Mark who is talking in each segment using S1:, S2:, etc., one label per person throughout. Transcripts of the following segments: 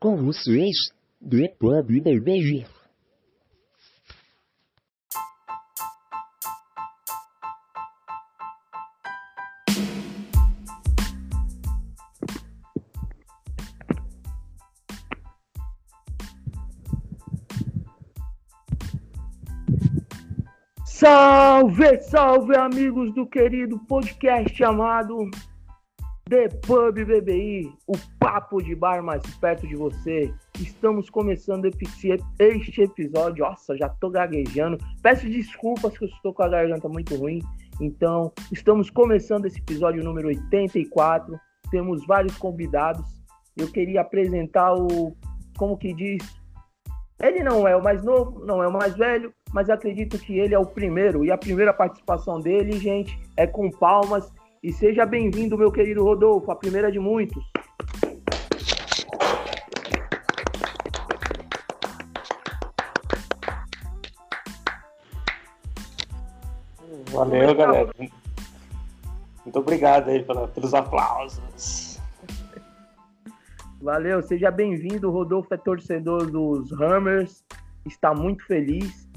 S1: com vocês, The Pub BBG.
S2: Salve, salve amigos do querido podcast chamado The Pub BBI, o papo de bar mais perto de você. Estamos começando este episódio. Nossa, já tô gaguejando. Peço desculpas que eu estou com a garganta muito ruim. Então, estamos começando esse episódio número 84. Temos vários convidados. Eu queria apresentar o, como que diz, ele não é o mais novo, não é o mais velho, mas acredito que ele é o primeiro. E a primeira participação dele, gente, é com palmas. E seja bem-vindo, meu querido Rodolfo, a primeira de muitos.
S3: Valeu, galera. Muito obrigado aí pelos aplausos.
S2: Valeu, seja bem-vindo. Rodolfo é torcedor dos Hammers, está muito feliz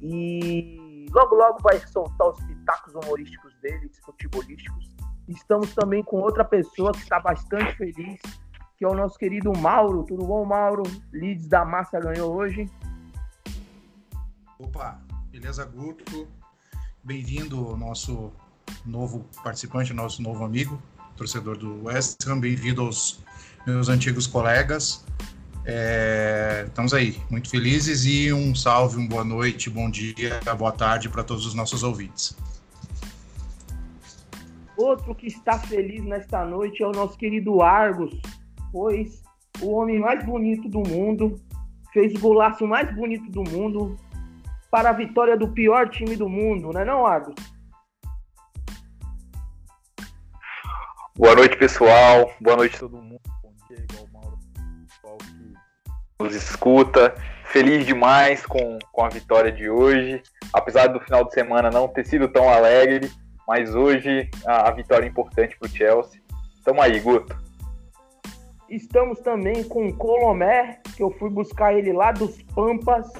S2: e logo logo vai soltar os pitacos humorísticos dele, futebolísticos. Estamos também com outra pessoa que está bastante feliz, que é o nosso querido Mauro. Tudo bom, Mauro? Leeds da Massa ganhou hoje.
S4: Opa, beleza, Guto? Bem-vindo, nosso novo participante, nosso novo amigo, torcedor do West Ham. Bem-vindo aos meus antigos colegas. É, estamos aí, muito felizes e um salve, uma boa noite, bom dia, boa tarde para todos os nossos ouvintes.
S2: Outro que está feliz nesta noite é o nosso querido Argos, pois o homem mais bonito do mundo fez o golaço mais bonito do mundo para a vitória do pior time do mundo, não é não, Argos?
S5: Boa noite, pessoal. Boa noite a todo mundo igual o Mauro, nos escuta. Feliz demais com, com a vitória de hoje. Apesar do final de semana não ter sido tão alegre, mas hoje a, a vitória é importante para o Chelsea. Tamo aí, Guto.
S2: Estamos também com o Colomé, que eu fui buscar ele lá dos Pampas,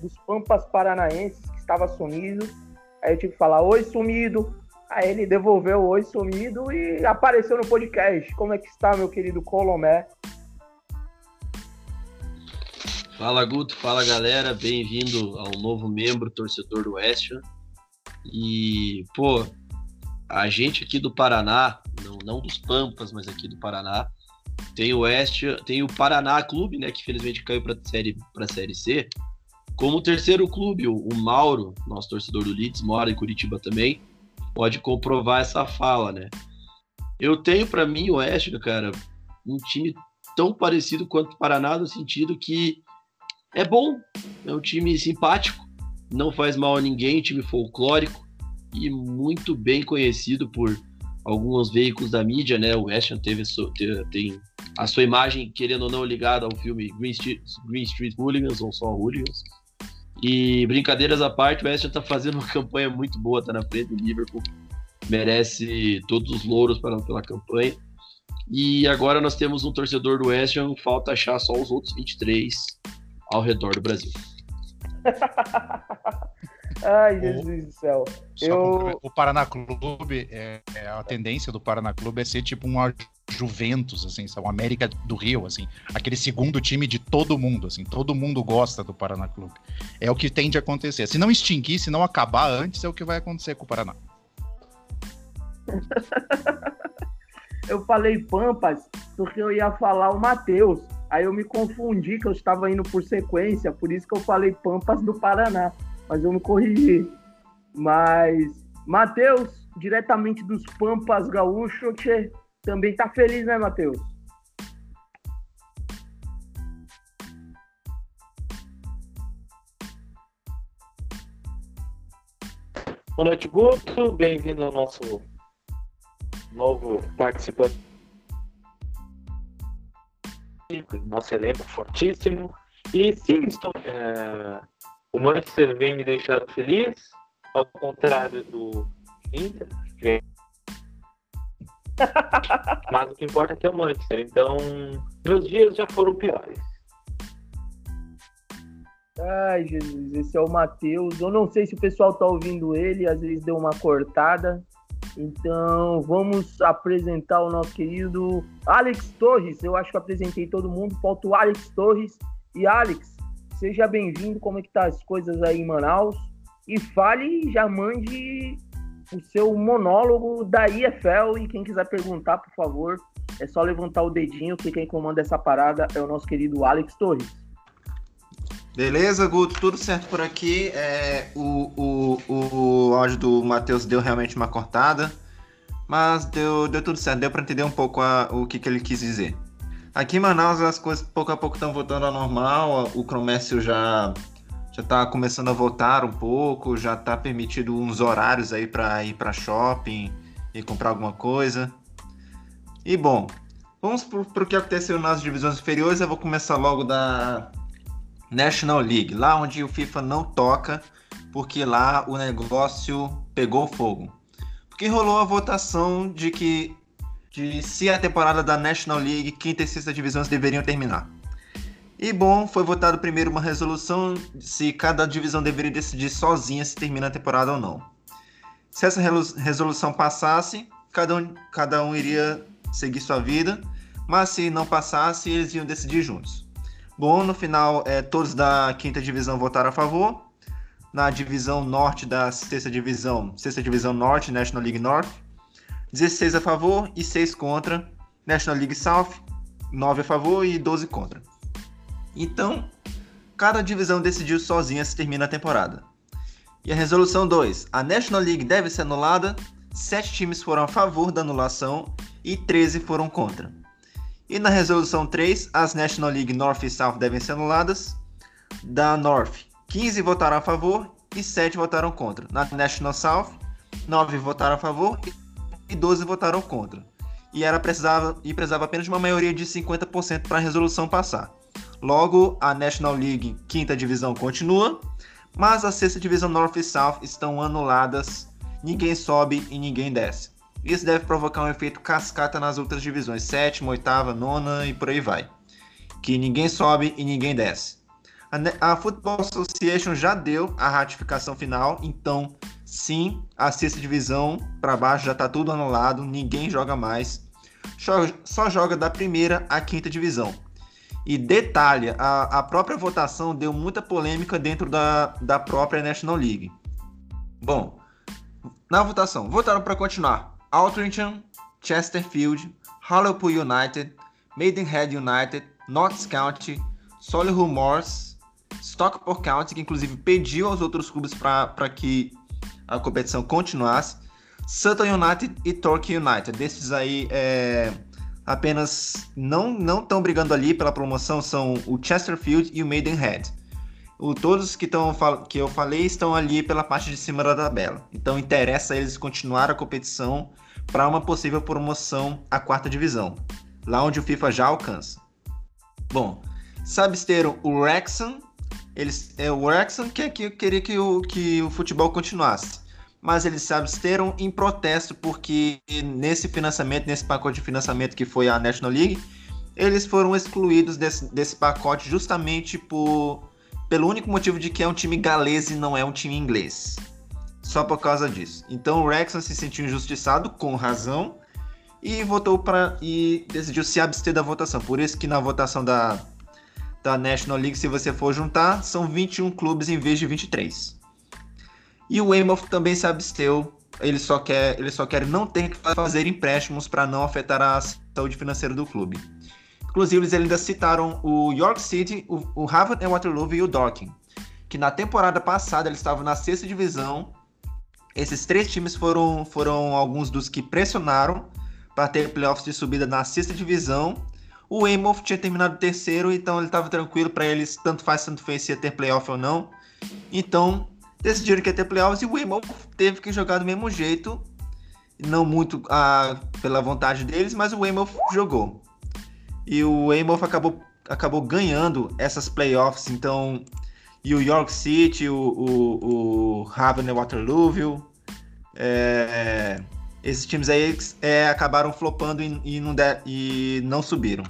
S2: dos Pampas Paranaenses, que estava sumido. Aí eu tive que falar, oi sumido, Aí ele devolveu oi sumido e apareceu no podcast. Como é que está, meu querido Colomé?
S6: Fala Guto, fala galera, bem-vindo ao novo membro torcedor do West. E, pô, a gente aqui do Paraná, não, não dos Pampas, mas aqui do Paraná, tem o West, tem o Paraná Clube, né, que infelizmente caiu para série para série C. Como terceiro clube, o, o Mauro, nosso torcedor do Leeds, mora em Curitiba também pode comprovar essa fala, né? Eu tenho para mim o Oeste, cara, um time tão parecido quanto o Paraná no sentido que é bom, é um time simpático, não faz mal a ninguém, time folclórico e muito bem conhecido por alguns veículos da mídia, né? O West Ham tem a sua imagem, querendo ou não, ligada ao filme Green Street, Green Street Hooligans ou só Hooligans. E brincadeiras à parte, o West Ham tá fazendo uma campanha muito boa, tá na frente do Liverpool. Merece todos os louros pela campanha. E agora nós temos um torcedor do West Ham, falta achar só os outros 23 ao redor do Brasil.
S2: Ai, Jesus do céu.
S4: Eu... O Paraná Clube, é, é, a tendência do Paraná Clube é ser tipo um Juventus, assim, sabe? América do Rio, assim, aquele segundo time de todo mundo, assim, todo mundo gosta do Paraná Clube. É o que tende a acontecer. Se não extinguir, se não acabar antes, é o que vai acontecer com o Paraná.
S2: eu falei Pampas porque eu ia falar o Matheus. Aí eu me confundi que eu estava indo por sequência, por isso que eu falei Pampas do Paraná mas eu me corrigi. Mas Matheus, diretamente dos Pampas Gaúcho, que também tá feliz, né, Matheus?
S3: Boa noite, Guto. Bem-vindo ao nosso novo participante. Nosso elenco fortíssimo. E sim, estou, é, o Manchester vem me deixando feliz, ao contrário do Inter. Mas o que importa é que é o Manchester. Então, meus dias já foram piores.
S2: Ai, Jesus, esse é o Matheus. Eu não sei se o pessoal tá ouvindo ele, às vezes deu uma cortada. Então, vamos apresentar o nosso querido Alex Torres. Eu acho que apresentei todo mundo. Falta o Alex Torres. E Alex, seja bem-vindo. Como é que tá as coisas aí em Manaus? E fale, já mande o seu monólogo da IFL. E quem quiser perguntar, por favor, é só levantar o dedinho que quem comanda essa parada é o nosso querido Alex Torres.
S7: Beleza, Guto, tudo certo por aqui. É, o, o, o áudio do Matheus deu realmente uma cortada, mas deu, deu tudo certo, deu para entender um pouco a, o que, que ele quis dizer. Aqui em Manaus as coisas pouco a pouco estão voltando ao normal, o comércio já já está começando a voltar um pouco, já está permitido uns horários aí para ir para shopping e comprar alguma coisa. E bom, vamos para o que aconteceu nas divisões inferiores. Eu vou começar logo da National League, lá onde o FIFA não toca, porque lá o negócio pegou fogo. Porque rolou a votação de que de se a temporada da National League, quinta e sexta divisões deveriam terminar. E bom, foi votado primeiro uma resolução se cada divisão deveria decidir sozinha se termina a temporada ou não. Se essa resolução passasse, cada um, cada um iria seguir sua vida, mas se não passasse, eles iam decidir juntos. Bom, no final, é, todos da quinta divisão votaram a favor. Na divisão norte da sexta divisão, sexta divisão norte, National League North, 16 a favor e 6 contra. National League South, 9 a favor e 12 contra. Então, cada divisão decidiu sozinha se termina a temporada. E a resolução 2. A National League deve ser anulada. 7 times foram a favor da anulação e 13 foram contra. E na resolução 3, as National League North e South devem ser anuladas. Da North, 15 votaram a favor e 7 votaram contra. Na National South, 9 votaram a favor e 12 votaram contra. E era precisava e precisava apenas de uma maioria de 50% para a resolução passar. Logo, a National League quinta divisão continua, mas a sexta divisão North e South estão anuladas. Ninguém sobe e ninguém desce. Isso deve provocar um efeito cascata nas outras divisões, sétima, oitava, nona e por aí vai. Que ninguém sobe e ninguém desce. A, a Football Association já deu a ratificação final, então sim, a sexta divisão para baixo já está tudo anulado, ninguém joga mais. Só, só joga da primeira à quinta divisão. E detalhe, a, a própria votação deu muita polêmica dentro da, da própria National League. Bom, na votação, votaram para continuar Altrincham, Chesterfield, Hartlepool United, Maidenhead United, Notts County, Solihull Moors, Stockport County, que inclusive pediu aos outros clubes para que a competição continuasse, Sutton United e Torquay United. Desses aí, é, apenas não não estão brigando ali pela promoção são o Chesterfield e o Maidenhead. O, todos que, tão, que eu falei estão ali pela parte de cima da tabela. Então interessa eles continuar a competição para uma possível promoção à quarta divisão, lá onde o FIFA já alcança. Bom, sabesteram o Wrexham, eles, é o Wrexham que, que queria que o, que o futebol continuasse, mas eles se absteram em protesto porque nesse financiamento, nesse pacote de financiamento que foi a National League, eles foram excluídos desse, desse pacote justamente por, pelo único motivo de que é um time galês e não é um time inglês só por causa disso. Então o Wrexham se sentiu injustiçado, com razão, e votou para e decidiu se abster da votação. Por isso que na votação da, da National League, se você for juntar, são 21 clubes em vez de 23. E o Weymouth também se absteu. Ele só quer, ele só quer não ter que fazer empréstimos para não afetar a saúde financeira do clube. Inclusive, eles ainda citaram o York City, o, o Harvard Waterloo e o Dorking, que na temporada passada eles estavam na sexta divisão esses três times foram, foram alguns dos que pressionaram para ter playoffs de subida na sexta divisão. O Weymouth tinha terminado terceiro, então ele estava tranquilo para eles, tanto faz, tanto fez se ia ter playoff ou não. Então, decidiram que ia ter playoffs e o Weymouth teve que jogar do mesmo jeito, não muito ah, pela vontade deles, mas o Weymouth jogou. E o Weymouth acabou, acabou ganhando essas playoffs, então e o York City, o, o, o Waterloo, é, Esses times aí é, acabaram flopando e, e, não de, e não subiram.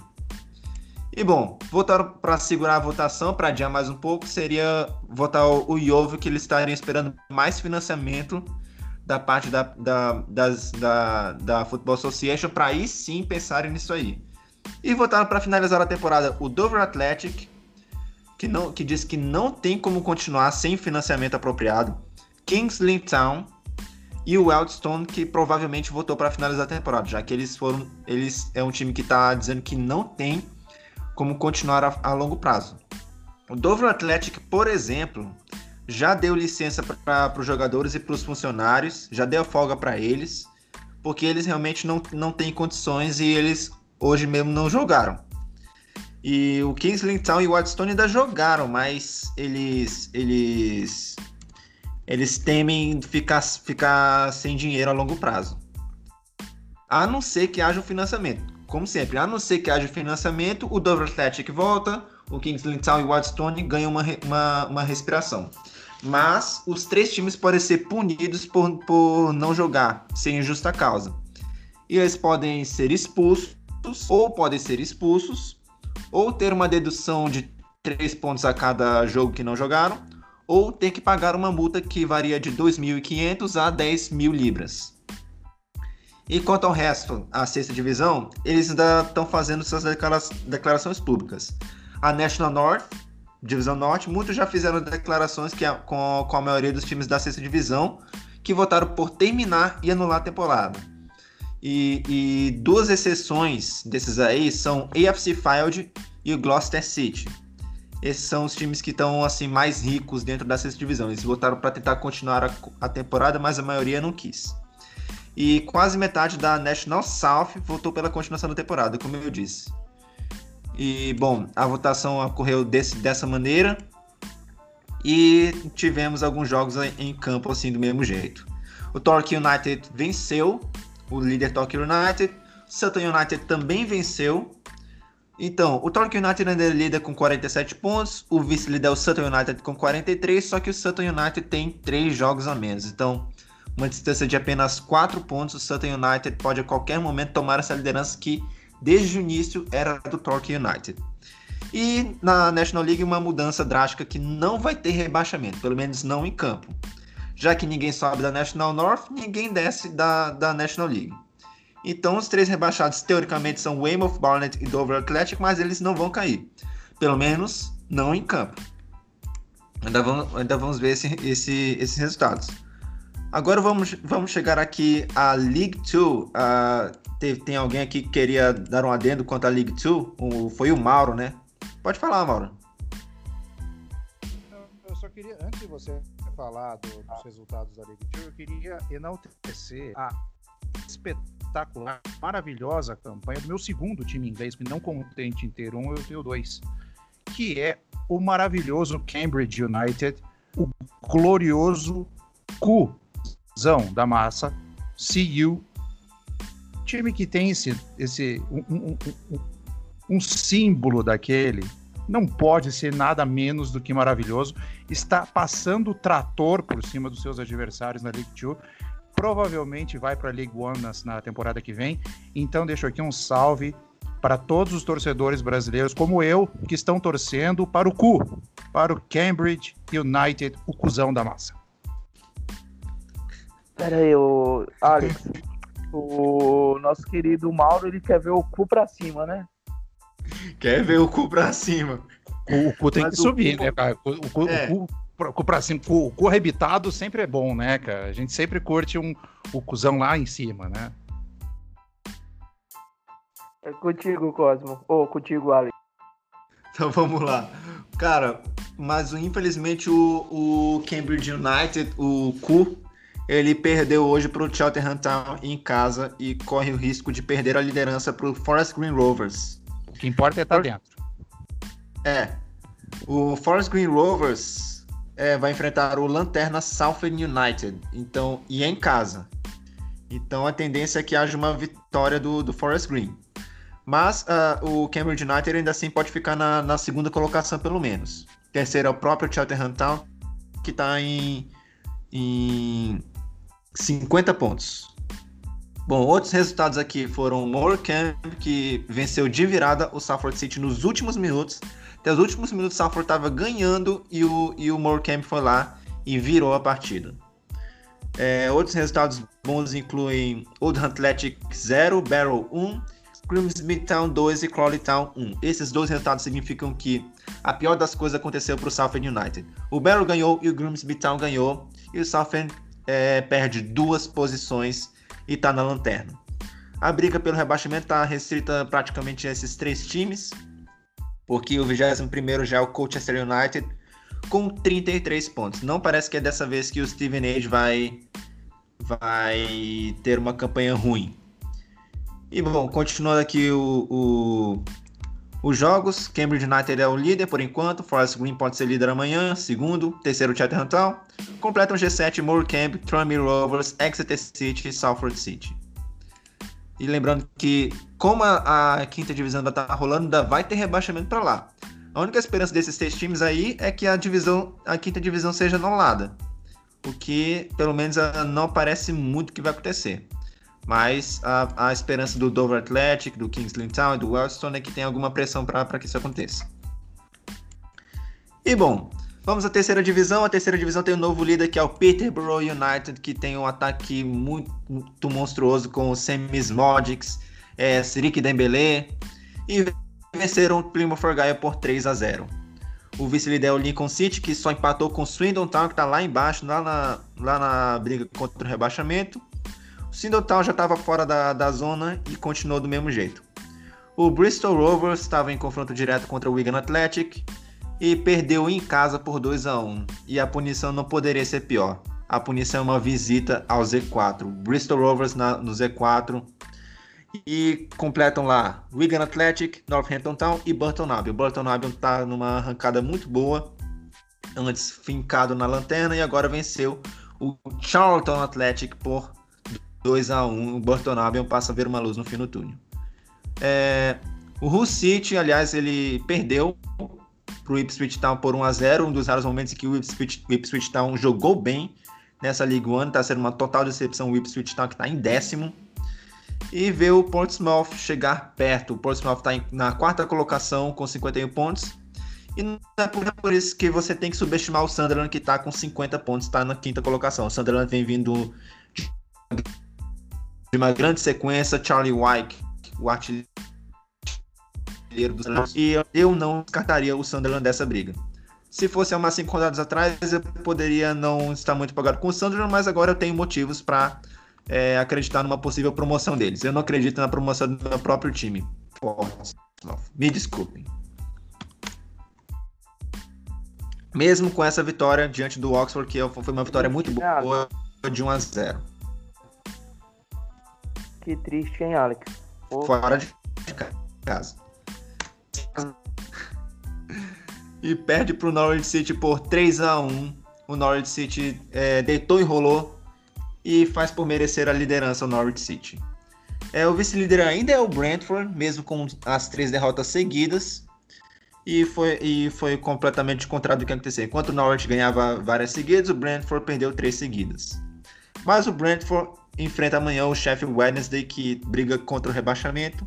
S7: E bom, votaram para segurar a votação, para adiar mais um pouco, seria votar o, o que eles estariam esperando mais financiamento da parte da, da, das, da, da Football Association para aí sim pensarem nisso aí. E votaram para finalizar a temporada o Dover Athletic, que, não, que diz que não tem como continuar sem financiamento apropriado, Kingsley Town e o Wildstone, que provavelmente votou para finalizar a temporada, já que eles foram. Eles é um time que está dizendo que não tem como continuar a, a longo prazo. O Dover Athletic, por exemplo, já deu licença para os jogadores e para os funcionários, já deu folga para eles, porque eles realmente não, não têm condições e eles hoje mesmo não jogaram. E o Kingsley Town e o Whitestone ainda jogaram, mas eles eles eles temem ficar, ficar sem dinheiro a longo prazo. A não ser que haja um financiamento como sempre, a não ser que haja financiamento, o Dover Athletic volta, o Kingsley Town e o Whitestone ganham uma, uma, uma respiração. Mas os três times podem ser punidos por, por não jogar sem justa causa. E eles podem ser expulsos, ou podem ser expulsos, ou ter uma dedução de três pontos a cada jogo que não jogaram, ou ter que pagar uma multa que varia de 2.500 a 10 mil libras. E quanto ao resto, a sexta divisão, eles ainda estão fazendo suas declara declarações públicas. A National North, divisão norte, muitos já fizeram declarações que, com, com a maioria dos times da sexta divisão, que votaram por terminar e anular a temporada. E, e duas exceções desses aí são AFC Field e o Gloucester City. Esses são os times que estão assim mais ricos dentro da sexta divisão. Eles votaram para tentar continuar a, a temporada, mas a maioria não quis e quase metade da National South votou pela continuação da temporada, como eu disse. E, bom, a votação ocorreu desse, dessa maneira e tivemos alguns jogos em campo assim do mesmo jeito. O Torque United venceu, o líder Torque United. Sutton United também venceu. Então, o Torque United ainda é líder com 47 pontos, o vice-líder é o Sutton United com 43, só que o Sutton United tem 3 jogos a menos. Então, uma distância de apenas 4 pontos, o Sutton United pode a qualquer momento tomar essa liderança que desde o início era do Torque United. E na National League uma mudança drástica que não vai ter rebaixamento, pelo menos não em campo. Já que ninguém sobe da National North, ninguém desce da, da National League. Então os três rebaixados teoricamente são Weymouth, Barnet e Dover Athletic, mas eles não vão cair. Pelo menos não em campo. Ainda vamos, ainda vamos ver esse, esse, esses resultados. Agora vamos, vamos chegar aqui à League 2. Uh, tem, tem alguém aqui que queria dar um adendo quanto à League 2? foi o Mauro, né? Pode falar, Mauro.
S8: Eu só queria, antes de você falar do, dos resultados da League 2, eu queria enaltecer a espetacular, maravilhosa campanha do meu segundo time inglês, que não contente em ter um, eu tenho dois, que é o maravilhoso Cambridge United, o glorioso Cu da massa, CU, time que tem esse, esse um, um, um, um, símbolo daquele, não pode ser nada menos do que maravilhoso. Está passando o trator por cima dos seus adversários na League Two. Provavelmente vai para a League One na, temporada que vem. Então deixo aqui um salve para todos os torcedores brasileiros, como eu, que estão torcendo para o CU, para o Cambridge United, o cuzão da massa.
S2: Pera aí, o Alex. o nosso querido Mauro, ele quer ver o cu pra cima, né?
S7: Quer ver o cu pra cima.
S8: O, o cu tem Mas que subir, cu... né, cara? O, o, cu, é. o, cu, o cu pra cima. O cu arrebitado sempre é bom, né, cara? A gente sempre curte um, o cuzão lá em cima, né?
S2: É contigo, Cosmo. Ou oh, contigo, Alex.
S7: Então vamos lá. Cara, mas infelizmente o, o Cambridge United, o cu ele perdeu hoje para o Cheltenham Town em casa e corre o risco de perder a liderança para o Forest Green Rovers.
S8: O que importa é estar tá dentro.
S7: É. O Forest Green Rovers é, vai enfrentar o Lanterna Southern United, então e é em casa. Então a tendência é que haja uma vitória do, do Forest Green. Mas uh, o Cambridge United ainda assim pode ficar na, na segunda colocação pelo menos. Terceiro é o próprio Cheltenham Town, que está em, em 50 pontos. Bom, outros resultados aqui foram o Morecambe, que venceu de virada o Salford City nos últimos minutos. Até os últimos minutos o Salford estava ganhando e o, e o Morecambe foi lá e virou a partida. É, outros resultados bons incluem Oldham Athletic 0, Barrow 1, Grimsby Town 2 e Crawley Town 1. Esses dois resultados significam que a pior das coisas aconteceu para o Southend United. O Barrow ganhou e o Grimsby Town ganhou, e o Southend é, perde duas posições e está na lanterna. A briga pelo rebaixamento está restrita praticamente a esses três times, porque o 21 já é o Colchester United com 33 pontos. Não parece que é dessa vez que o Steven Age vai, vai ter uma campanha ruim. E bom, continuando aqui o, o, os jogos, Cambridge United é o líder por enquanto, Forest Green pode ser líder amanhã, segundo, terceiro Chatham Town, completam G7 Morecambe, Tranmere Rovers, Exeter City e Salford City. E lembrando que, como a, a quinta divisão ainda tá rolando, ainda vai ter rebaixamento para lá. A única esperança desses três times aí é que a divisão, a quinta divisão seja anulada. O que, pelo menos, não parece muito que vai acontecer. Mas a, a esperança do Dover Athletic, do Kingsley Town e do Wellstone é que tem alguma pressão para que isso aconteça. E bom, vamos à terceira divisão. A terceira divisão tem um novo líder que é o Peterborough United, que tem um ataque muito, muito monstruoso com o Semis Modix, é, Sirik Dembele e venceram o Plymouth Argyle por 3 a 0. O vice-líder é o Lincoln City, que só empatou com o Swindon Town, que está lá embaixo, lá na, lá na briga contra o rebaixamento. O Sindotal já estava fora da, da zona e continuou do mesmo jeito. O Bristol Rovers estava em confronto direto contra o Wigan Athletic e perdeu em casa por 2 a 1 E a punição não poderia ser pior. A punição é uma visita ao Z4. Bristol Rovers na, no Z4 e completam lá Wigan Athletic, Northampton Town e Burton Albion. Burton Albion está numa arrancada muito boa, antes fincado na lanterna e agora venceu o Charlton Athletic por 2 a 1 o Burton Albion passa a ver uma luz no fim do túnel. É, o Hull City, aliás, ele perdeu para o Ipswich Town por 1 a 0 um dos raros momentos em que o Ipswich, o Ipswich Town jogou bem nessa League One, está sendo uma total decepção o Ipswich Town que está em décimo. E vê o Portsmouth chegar perto. O Portsmouth está na quarta colocação com 51 pontos. E não é por isso que você tem que subestimar o Sunderland, que está com 50 pontos, está na quinta colocação. O Sunderland vem vindo de uma grande sequência, Charlie White, o artilheiro dos e eu não descartaria o Sunderland dessa briga. Se fosse há umas cinco rodadas atrás, eu poderia não estar muito empolgado com o Sunderland, mas agora eu tenho motivos para é, acreditar numa possível promoção deles. Eu não acredito na promoção do meu próprio time. Me desculpem. Mesmo com essa vitória diante do Oxford, que foi uma vitória muito boa de 1 a 0.
S2: Que triste, hein, Alex?
S7: Fora de casa. E perde pro Norwich City por 3 a 1 O Norwich City é, deitou e rolou e faz por merecer a liderança o Norwich City. É, o vice-líder ainda é o Brentford, mesmo com as três derrotas seguidas. E foi, e foi completamente contrário do que aconteceu. Enquanto o Norwich ganhava várias seguidas, o Brentford perdeu três seguidas. Mas o Brentford enfrenta amanhã o Sheffield Wednesday, que briga contra o rebaixamento.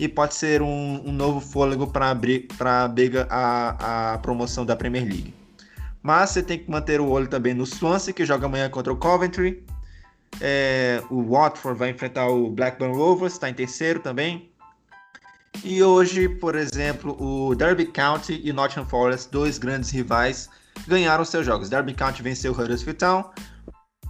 S7: E pode ser um, um novo fôlego para a briga a, promoção da Premier League. Mas você tem que manter o olho também no Swansea, que joga amanhã contra o Coventry. É, o Watford vai enfrentar o Blackburn Rovers, está em terceiro também. E hoje, por exemplo, o Derby County e Nottingham Forest, dois grandes rivais, ganharam seus jogos. Derby County venceu o Huddersfield Town,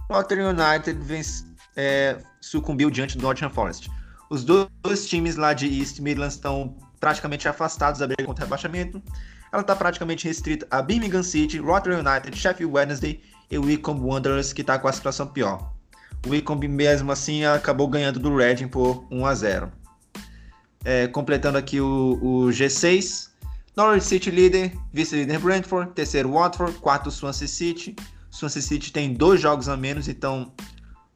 S7: Nottingham United vence, é, sucumbiu diante do Nottingham Forest. Os dois, times lá de East Midlands estão praticamente afastados da briga contra o rebaixamento. Ela está praticamente restrita a Birmingham City, Rotterdam United, Sheffield Wednesday e Wycombe Wanderers, que está com a situação pior. O Wycombe, mesmo assim, acabou ganhando do Reading por 1 a 0. É, completando aqui o, o G6, Norwich City líder, vice-líder Brentford, terceiro Watford, quarto Swansea City. Swansea City tem dois jogos a menos, então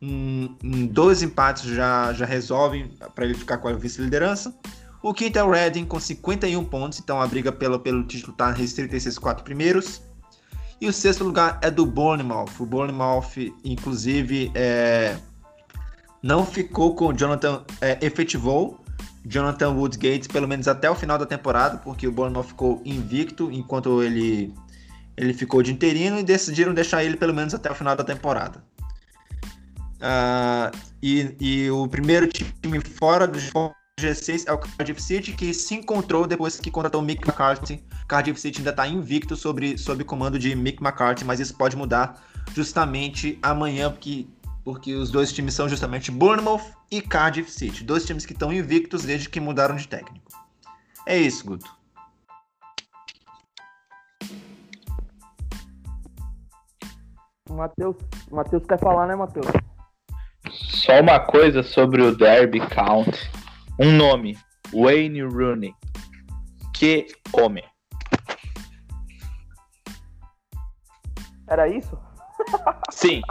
S7: um, dois empates já, já resolvem para ele ficar com a vice-liderança. O quinto é o Reading com 51 pontos, então a briga pelo, pelo título está restrita a esses quatro primeiros. E o sexto lugar é do Bournemouth. O Bournemouth, inclusive, é, não ficou com o Jonathan, é, efetivou Jonathan Woodgate pelo menos até o final da temporada, porque o Bournemouth ficou invicto enquanto ele, ele ficou de interino e decidiram deixar ele pelo menos até o final da temporada. Uh, e, e, o primeiro time fora do G6 é o Cardiff City, que se encontrou depois que contratou o Mick McCarthy. Cardiff City ainda está invicto sobre, sob comando de Mick McCarthy, mas isso pode mudar justamente amanhã, porque, porque os dois times são justamente Bournemouth e Cardiff City. Dois times que estão invictos desde que mudaram de técnico. É isso, Guto.
S2: Matheus, Matheus quer falar, né, Matheus?
S5: Só uma coisa sobre o Derby Count. Um nome, Wayne Rooney. Que homem.
S2: Era isso?
S5: Sim.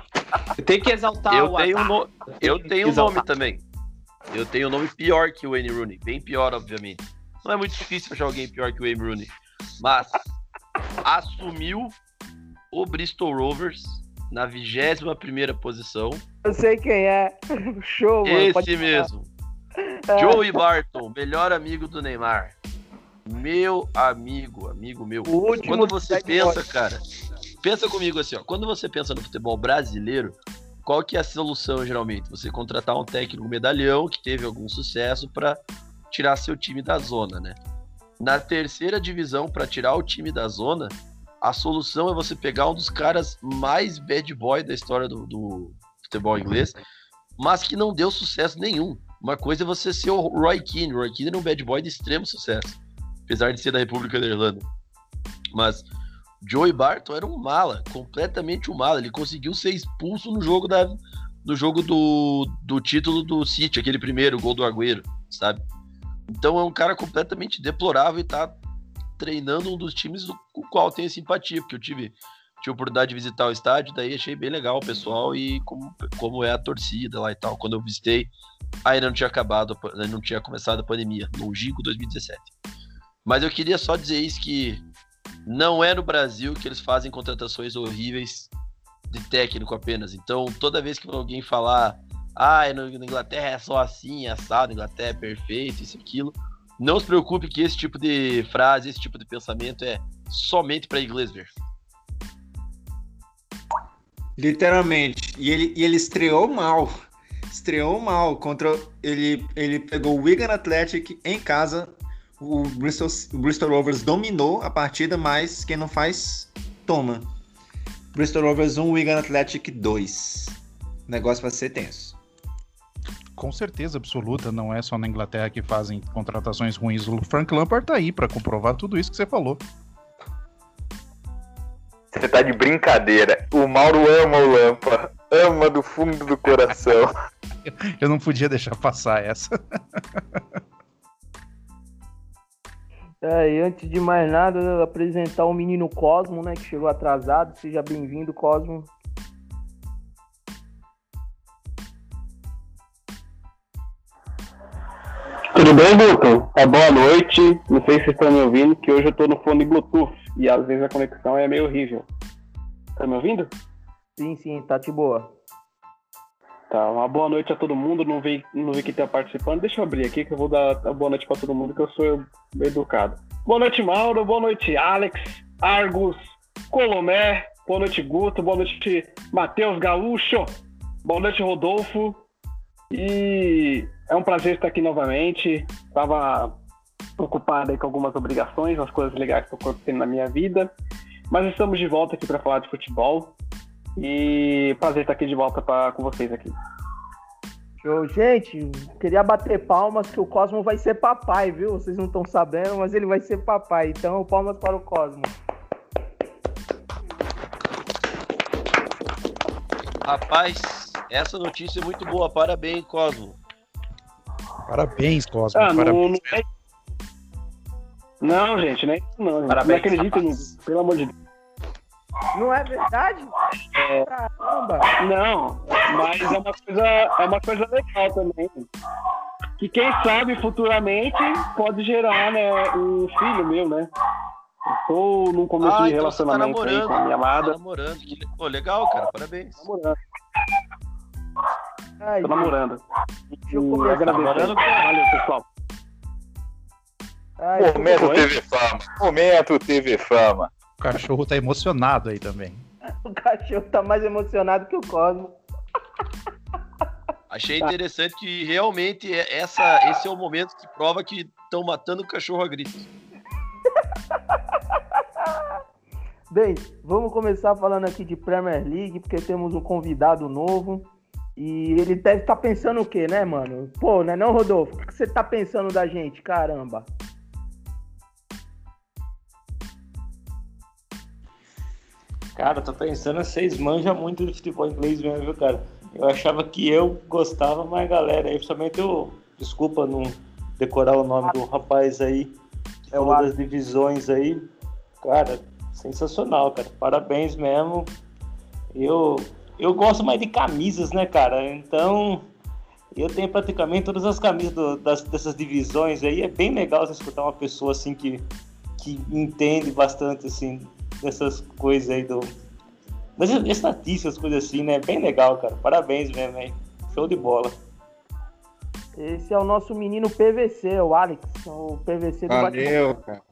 S5: Tem que exaltar
S6: eu
S5: o
S6: tenho
S5: azar.
S6: no... Eu tenho um nome também. Eu tenho um nome pior que o Wayne Rooney. Bem pior, obviamente. Não é muito difícil achar alguém pior que o Wayne Rooney. Mas assumiu o Bristol Rovers na 21 primeira posição.
S2: Eu sei quem é. Show, mano.
S6: Esse mesmo.
S2: É.
S6: Joey Barton, melhor amigo do Neymar. Meu amigo, amigo meu.
S2: O último
S6: Quando você pensa, cara, pensa comigo assim, ó. Quando você pensa no futebol brasileiro, qual que é a solução geralmente? Você contratar um técnico medalhão que teve algum sucesso pra tirar seu time da zona, né? Na terceira divisão, pra tirar o time da zona, a solução é você pegar um dos caras mais bad boy da história do, do futebol inglês, mas que não deu sucesso nenhum. Uma coisa é você ser o Roy Keane. Roy Keane era um bad boy de extremo sucesso, apesar de ser da República da Irlanda. Mas Joey Barton era um mala, completamente um mala. Ele conseguiu ser expulso no jogo da no jogo do, do título do City, aquele primeiro gol do Agüero, sabe? Então é um cara completamente deplorável e tá treinando um dos times do qual tenho simpatia, porque eu tive, tive a oportunidade de visitar o estádio, daí achei bem legal o pessoal e como, como é a torcida lá e tal. Quando eu visitei, ainda não tinha acabado, ainda não tinha começado a pandemia, longínquo 2017. Mas eu queria só dizer isso que não é no Brasil que eles fazem contratações horríveis de técnico apenas. Então, toda vez que alguém falar, ah, na Inglaterra é só assim, assado, Inglaterra é perfeito, isso aquilo, não se preocupe que esse tipo de frase, esse tipo de pensamento é somente para inglês ver.
S7: Literalmente. E ele, e ele estreou mal. Estreou mal contra. Ele, ele pegou o Wigan Athletic em casa. O Bristol, o Bristol Rovers dominou a partida, mas quem não faz, toma. Bristol Rovers 1, Wigan Athletic 2. O negócio vai ser tenso.
S8: Com certeza absoluta, não é só na Inglaterra que fazem contratações ruins. O Frank Lampard tá aí pra comprovar tudo isso que você falou.
S5: Você tá de brincadeira. O Mauro ama o Lampa. Ama do fundo do coração.
S8: Eu não podia deixar passar essa.
S2: É, e antes de mais nada, apresentar o menino Cosmo, né, que chegou atrasado. Seja bem-vindo, Cosmo.
S9: Tudo bem, Guto? É boa noite. Não sei se vocês estão me ouvindo, que hoje eu tô no fone Bluetooth e às vezes a conexão é meio horrível. Tá me ouvindo?
S2: Sim, sim, tá de boa.
S9: Tá, uma boa noite a todo mundo. Não vi, não vi quem tá participando. Deixa eu abrir aqui que eu vou dar a boa noite pra todo mundo, que eu sou educado. Boa noite, Mauro. Boa noite, Alex, Argus, Colomé. Boa noite, Guto. Boa noite, Matheus Gaúcho. Boa noite, Rodolfo. E é um prazer estar aqui novamente. Tava ocupado aí com algumas obrigações, umas coisas legais que estão acontecendo na minha vida. Mas estamos de volta aqui para falar de futebol. E prazer estar aqui de volta pra, com vocês aqui.
S2: Show. Gente, queria bater palmas que o Cosmo vai ser papai, viu? Vocês não estão sabendo, mas ele vai ser papai. Então, palmas para o Cosmo.
S6: Rapaz, essa notícia é muito boa. Parabéns, Cosmo.
S8: Parabéns, Cosmo.
S9: Ah, não,
S8: parabéns.
S9: não, é... não, gente, não é isso não. gente.
S5: Parabéns,
S9: não acredito, não, pelo amor de Deus.
S2: Não é verdade?
S9: É.
S2: Caramba!
S9: Não, mas é uma coisa, é uma coisa legal também. Que quem sabe futuramente pode gerar, né, um filho meu, né? Tô num começo
S6: Ah,
S9: de
S6: então tá
S9: relacionamento aí
S6: namorando.
S9: com a minha
S6: Tá
S9: amada.
S6: namorando. Que le- Pô, legal, cara. Parabéns.
S9: Namorando.
S2: Ai,
S9: Tô namorando.
S2: deixa eu
S9: E
S2: começar.
S9: agradecendo. Valeu, pessoal.
S2: Ai,
S5: Momento? TV Fama. Momento TV Fama.
S4: O cachorro tá emocionado aí também.
S2: O cachorro tá mais emocionado que o Cosmo.
S6: Achei interessante que realmente é- essa, esse é o momento que prova que estão matando o cachorro a gritos.
S2: Bem, vamos começar falando aqui de Premier League, porque temos um convidado novo. E ele deve estar pensando o quê, né, mano? Pô, não é não, Rodolfo? O que você tá pensando da gente? Caramba.
S10: Cara, tô pensando, vocês manjam muito de futebol inglês mesmo, viu, cara? Eu achava que eu gostava, mas a galera aí, principalmente eu, desculpa não decorar o nome do rapaz aí, que
S2: É Alex.
S10: das divisões aí. Cara, sensacional, cara. Parabéns mesmo. Eu, eu gosto mais de camisas, né, cara? Então, eu tenho praticamente todas as camisas do- das, dessas divisões aí. É bem legal você escutar uma pessoa assim que, que entende bastante, assim, dessas coisas aí do. Das estatísticas, coisas assim, né? Bem legal, cara. Parabéns mesmo, hein? Show de bola.
S2: Esse é o nosso menino PVC, o Alex, o PVC do
S7: Valeu, cara.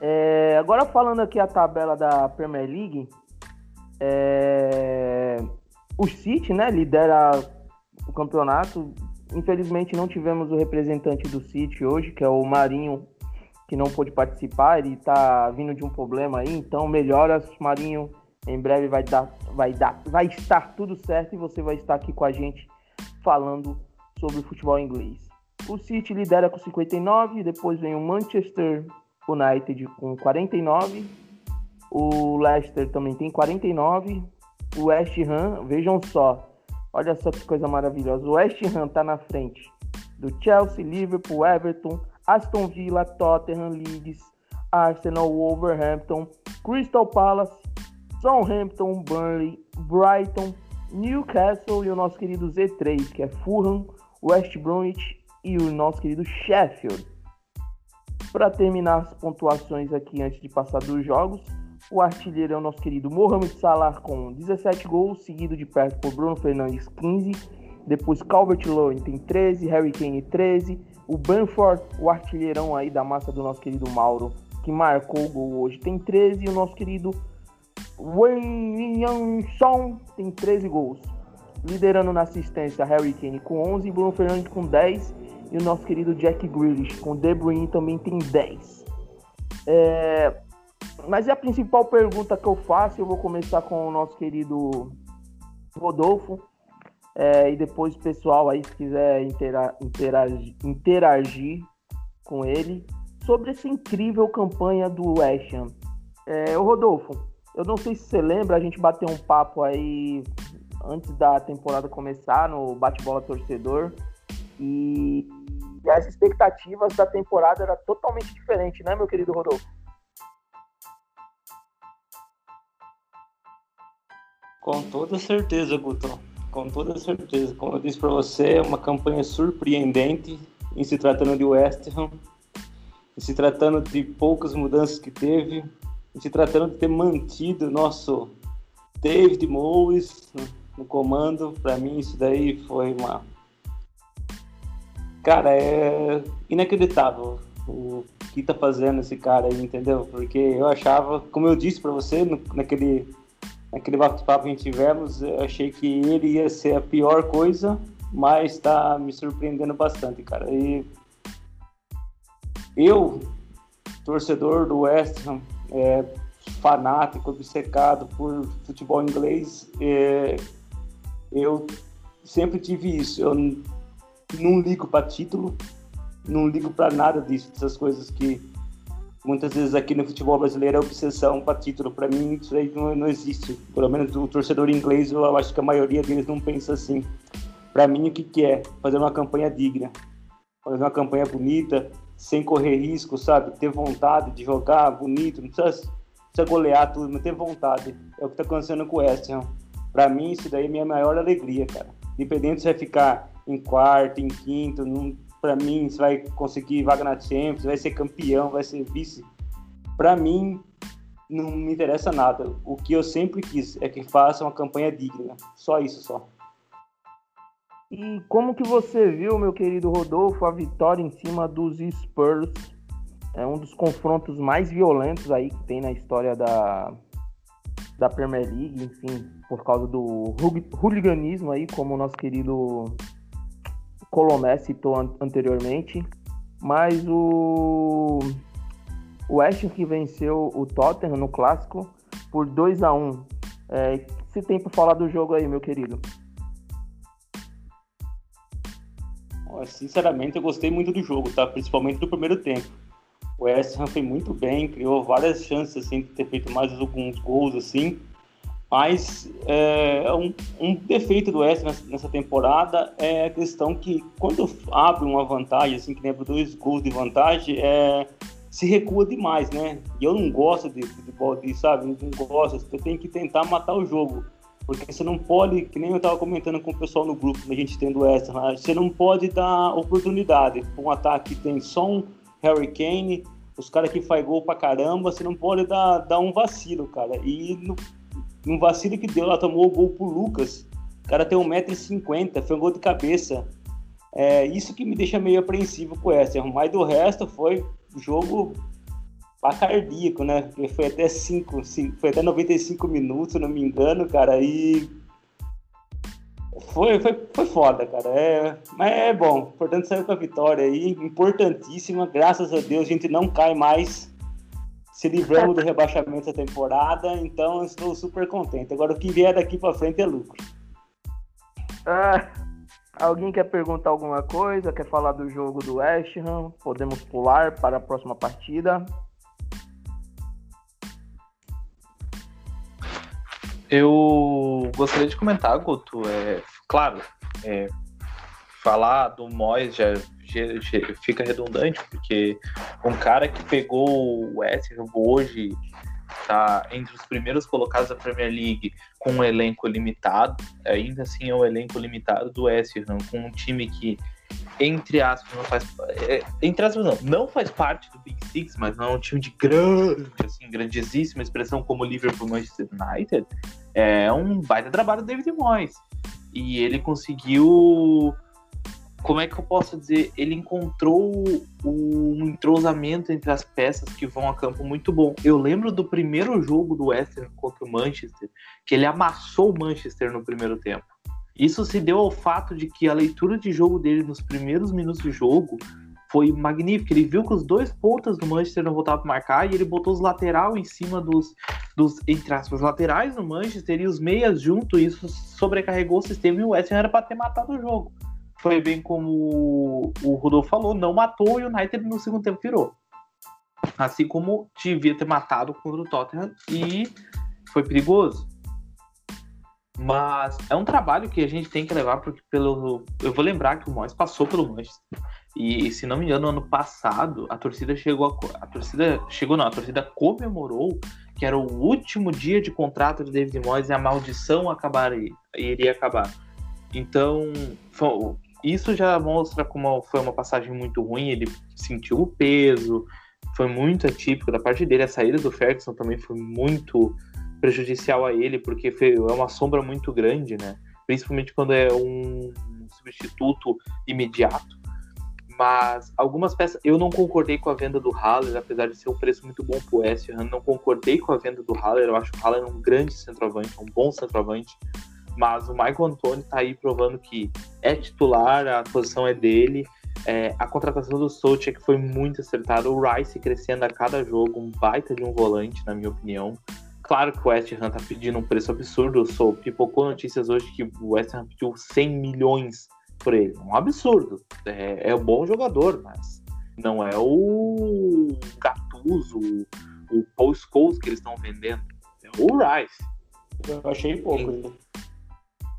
S2: É, agora falando aqui a tabela da Premier League, é, o City, né, lidera o campeonato. Infelizmente não tivemos o representante do City hoje, que é o Marinho, que não pôde participar. Ele tá vindo de um problema aí, então melhoras, Marinho. Em breve vai dar, vai dar, vai estar tudo certo e você vai estar aqui com a gente falando sobre futebol inglês. O City lidera com 59, depois vem o Manchester United com 49, o Leicester também tem 49, o West Ham, vejam só, olha só que coisa maravilhosa, o West Ham tá na frente do Chelsea, Liverpool, Everton, Aston Villa, Tottenham, Leeds, Arsenal, Wolverhampton, Crystal Palace, Southampton, Burnley, Brighton, Newcastle e o nosso querido Z3, que é Fulham, West Bromwich e o nosso querido Sheffield. Para terminar as pontuações aqui antes de passar dos jogos, o artilheiro é o nosso querido Mohamed Salah com 17 gols, seguido de perto por Bruno Fernandes 15, depois Calvert-Lewin tem 13, Harry Kane 13, o Banford, o artilheirão aí da massa do nosso querido Mauro, que marcou o gol hoje tem 13, e o nosso querido Williamson tem 13 gols. Liderando na assistência Harry Kane com 11, Bruno Fernandes com 10 e o nosso querido Jack Grealish com De Bruyne também tem 10. É, Mas a principal pergunta que eu faço, eu vou começar com o nosso querido Rodolfo. é, e depois o pessoal aí, se quiser intera- interagir, interagir com ele, sobre essa incrível campanha do West Ham. É, Rodolfo, eu não sei se você lembra, a gente bateu um papo aí antes da temporada começar no Bate-Bola Torcedor. E, e as expectativas da temporada eram totalmente diferentes, né, meu querido Rodolfo?
S10: Com toda certeza, Guto. Com toda certeza. Como eu disse para você, é uma campanha surpreendente em se tratando de West Ham, em se tratando de poucas mudanças que teve, em se tratando de ter mantido nosso David Moyes no, no comando. Para mim, isso daí foi uma. Cara, é inacreditável o que tá fazendo esse cara aí, entendeu? Porque eu achava, como eu disse para você no- naquele naquele bate-papo que tivemos, achei que ele ia ser a pior coisa, mas tá me surpreendendo bastante, cara. E eu, torcedor do West Ham, é, fanático, obcecado por futebol inglês, é, eu sempre tive isso. Eu não ligo para título, não ligo para nada disso, dessas coisas que muitas vezes aqui no futebol brasileiro é obsessão para título. Para mim, isso aí não, não existe. Pelo menos o torcedor inglês, eu acho que a maioria deles não pensa assim. Para mim, o que, que é? Fazer uma campanha digna, fazer uma campanha bonita, sem correr risco, sabe? Ter vontade de jogar bonito, não precisa, precisa golear tudo, mas ter vontade. É o que está acontecendo com o West Ham. Para mim, isso daí é minha maior alegria, cara. Independente se vai ficar em quarto, em quinto, não, para mim, você vai conseguir vaga na Champions, vai ser campeão, vai ser vice. Para mim, não me interessa nada. O que eu sempre quis é que faça uma campanha digna. Só isso, só.
S2: E como que você viu, meu querido Rodolfo, a vitória em cima dos Spurs? É um dos confrontos mais violentos aí que tem na história da, da Premier League, enfim, por causa do hooliganismo aí, como o nosso querido Colomé citou an anteriormente. Mas o o West que venceu o Tottenham no clássico por 2 a 1 é, Se tem para falar do jogo aí, meu querido?
S10: Sinceramente, eu gostei muito do jogo, tá? Principalmente do primeiro tempo. O West Ham foi muito bem, criou várias chances assim, de ter feito mais alguns gols assim. Mas é, um, um, defeito do West nessa, nessa, temporada é a questão que quando abre uma vantagem, assim, que lembra dois gols de vantagem, é, se recua demais, né? E eu não gosto de futebol, sabe? Não gosto. Você tem que tentar matar o jogo. Porque você não pode, que nem eu estava comentando com o pessoal no grupo, a gente tendo essa, você não pode dar oportunidade para um ataque que tem só um Harry Kane, os caras que faz gol pra caramba, você não pode dar, dar um vacilo, cara. E no, no vacilo que deu, ela tomou o gol pro Lucas. O cara tem 1,50m, foi um gol de cabeça. É isso que me deixa meio apreensivo com essa. Mas do resto foi jogo cardíaco, né? Foi até 5, foi até 95 minutos, se não me engano, cara, e foi, foi, foi foda, cara. É, mas é bom. Portanto, saiu com a vitória aí, importantíssima. Graças a Deus a gente não cai mais. Se livramos do rebaixamento da temporada, então estou super contente. Agora o que vier daqui para frente é lucro.
S2: Ah, Alguém quer perguntar alguma coisa? Quer falar do jogo do West Ham? Podemos pular para a próxima partida.
S3: Eu gostaria de comentar, Guto. É, claro, é, falar do Moyes já, já, já, fica redundante, porque um cara que pegou o West Ham hoje tá entre os primeiros colocados da Premier League com um elenco limitado, ainda assim é um elenco limitado do West Ham, com um time que entre aspas não faz é, entre aspas não, não faz parte do Big Six, mas não é um time de grande, assim, grandíssima expressão como o Liverpool, Manchester United, é um baita trabalho do David Moyes. E ele conseguiu como é que eu posso dizer? Ele encontrou um entrosamento entre as peças que vão a campo muito bom. Eu lembro do primeiro jogo do West Ham contra o Manchester, que ele amassou o Manchester no primeiro tempo. Isso se deu ao fato de que a leitura de jogo dele nos primeiros minutos de jogo foi magnífica. Ele viu que os dois pontas do Manchester não voltavam para marcar e ele botou os lateral em cima dos, dos entre aspas, laterais do Manchester e os meias junto. Isso sobrecarregou o sistema e o West Ham era para ter matado o jogo foi bem como o Rodolfo falou, não matou e o United no segundo tempo virou. Assim como devia ter matado contra o Tottenham e foi perigoso. Mas é um trabalho que a gente tem que levar porque pelo eu vou lembrar que o Moyes passou pelo Manchester. E se não me engano, ano passado a torcida chegou a, a torcida chegou não, a torcida comemorou que era o último dia de contrato de David Moyes e a maldição acabaria, iria acabar. Então, isso já mostra como foi uma passagem muito ruim, ele sentiu o peso, foi muito atípico da parte dele. A saída do Ferguson também foi muito prejudicial a ele, porque foi, é uma sombra muito grande, né? Principalmente quando é um substituto imediato. Mas algumas peças, eu não concordei com a venda do Haller, apesar de ser um preço muito bom pro West Ham, não concordei com a venda do Haller. Eu acho o Haller um grande centroavante, um bom centroavante mas o Michael Antônio está aí provando que é titular, a posição é dele. É, a contratação do Solskjaer foi muito acertada. O Rice crescendo a cada jogo, um baita de um volante, na minha opinião. Claro que o West Ham tá pedindo um preço absurdo. Eu sou pipocou notícias hoje que o West Ham pediu 100 milhões por ele. Um absurdo. É, é um bom jogador, mas não é o Gattuso, o Paul Scholes que eles estão vendendo. É o Rice.
S10: Eu achei pouco. Né?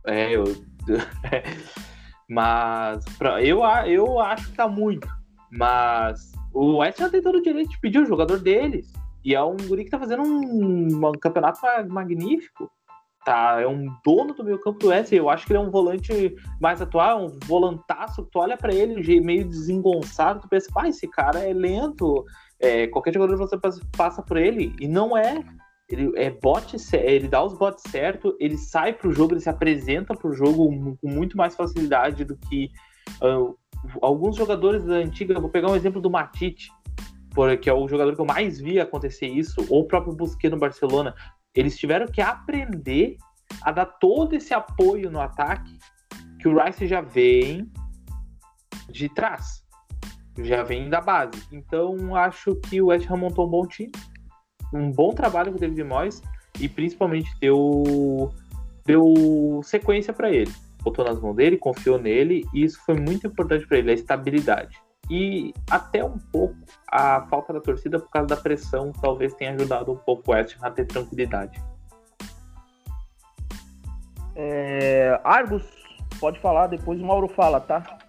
S3: É, eu. mas pra, eu, eu acho que tá muito. Mas o West já tem todo o direito de pedir o jogador deles. E é um guri que tá fazendo um, um campeonato magnífico. Tá, é um dono do meio campo do West. Eu acho que ele é um volante mais atual, um volantaço. Tu olha para ele meio desengonçado, tu pensa, pai, esse cara é lento. É, qualquer jogador você passa por ele. E não é. Ele é bote, ele dá os botes certo, ele sai pro jogo, ele se apresenta pro jogo com muito mais facilidade do que uh, alguns jogadores da antiga. Vou pegar um exemplo do Matite, que é o jogador que eu mais vi acontecer isso, ou o próprio Busquets no Barcelona. Eles tiveram que aprender a dar todo esse apoio no ataque que o Rice já vem de trás, já vem da base. Então acho que o West Ham montou um bom time, um bom trabalho com o David Moyes e principalmente deu deu sequência para ele. Botou nas mãos dele, confiou nele e isso foi muito importante para ele, a estabilidade. E até um pouco a falta da torcida por causa da pressão talvez tenha ajudado um pouco o West a ter tranquilidade.
S2: É, Argos, pode falar, depois o Mauro fala, tá?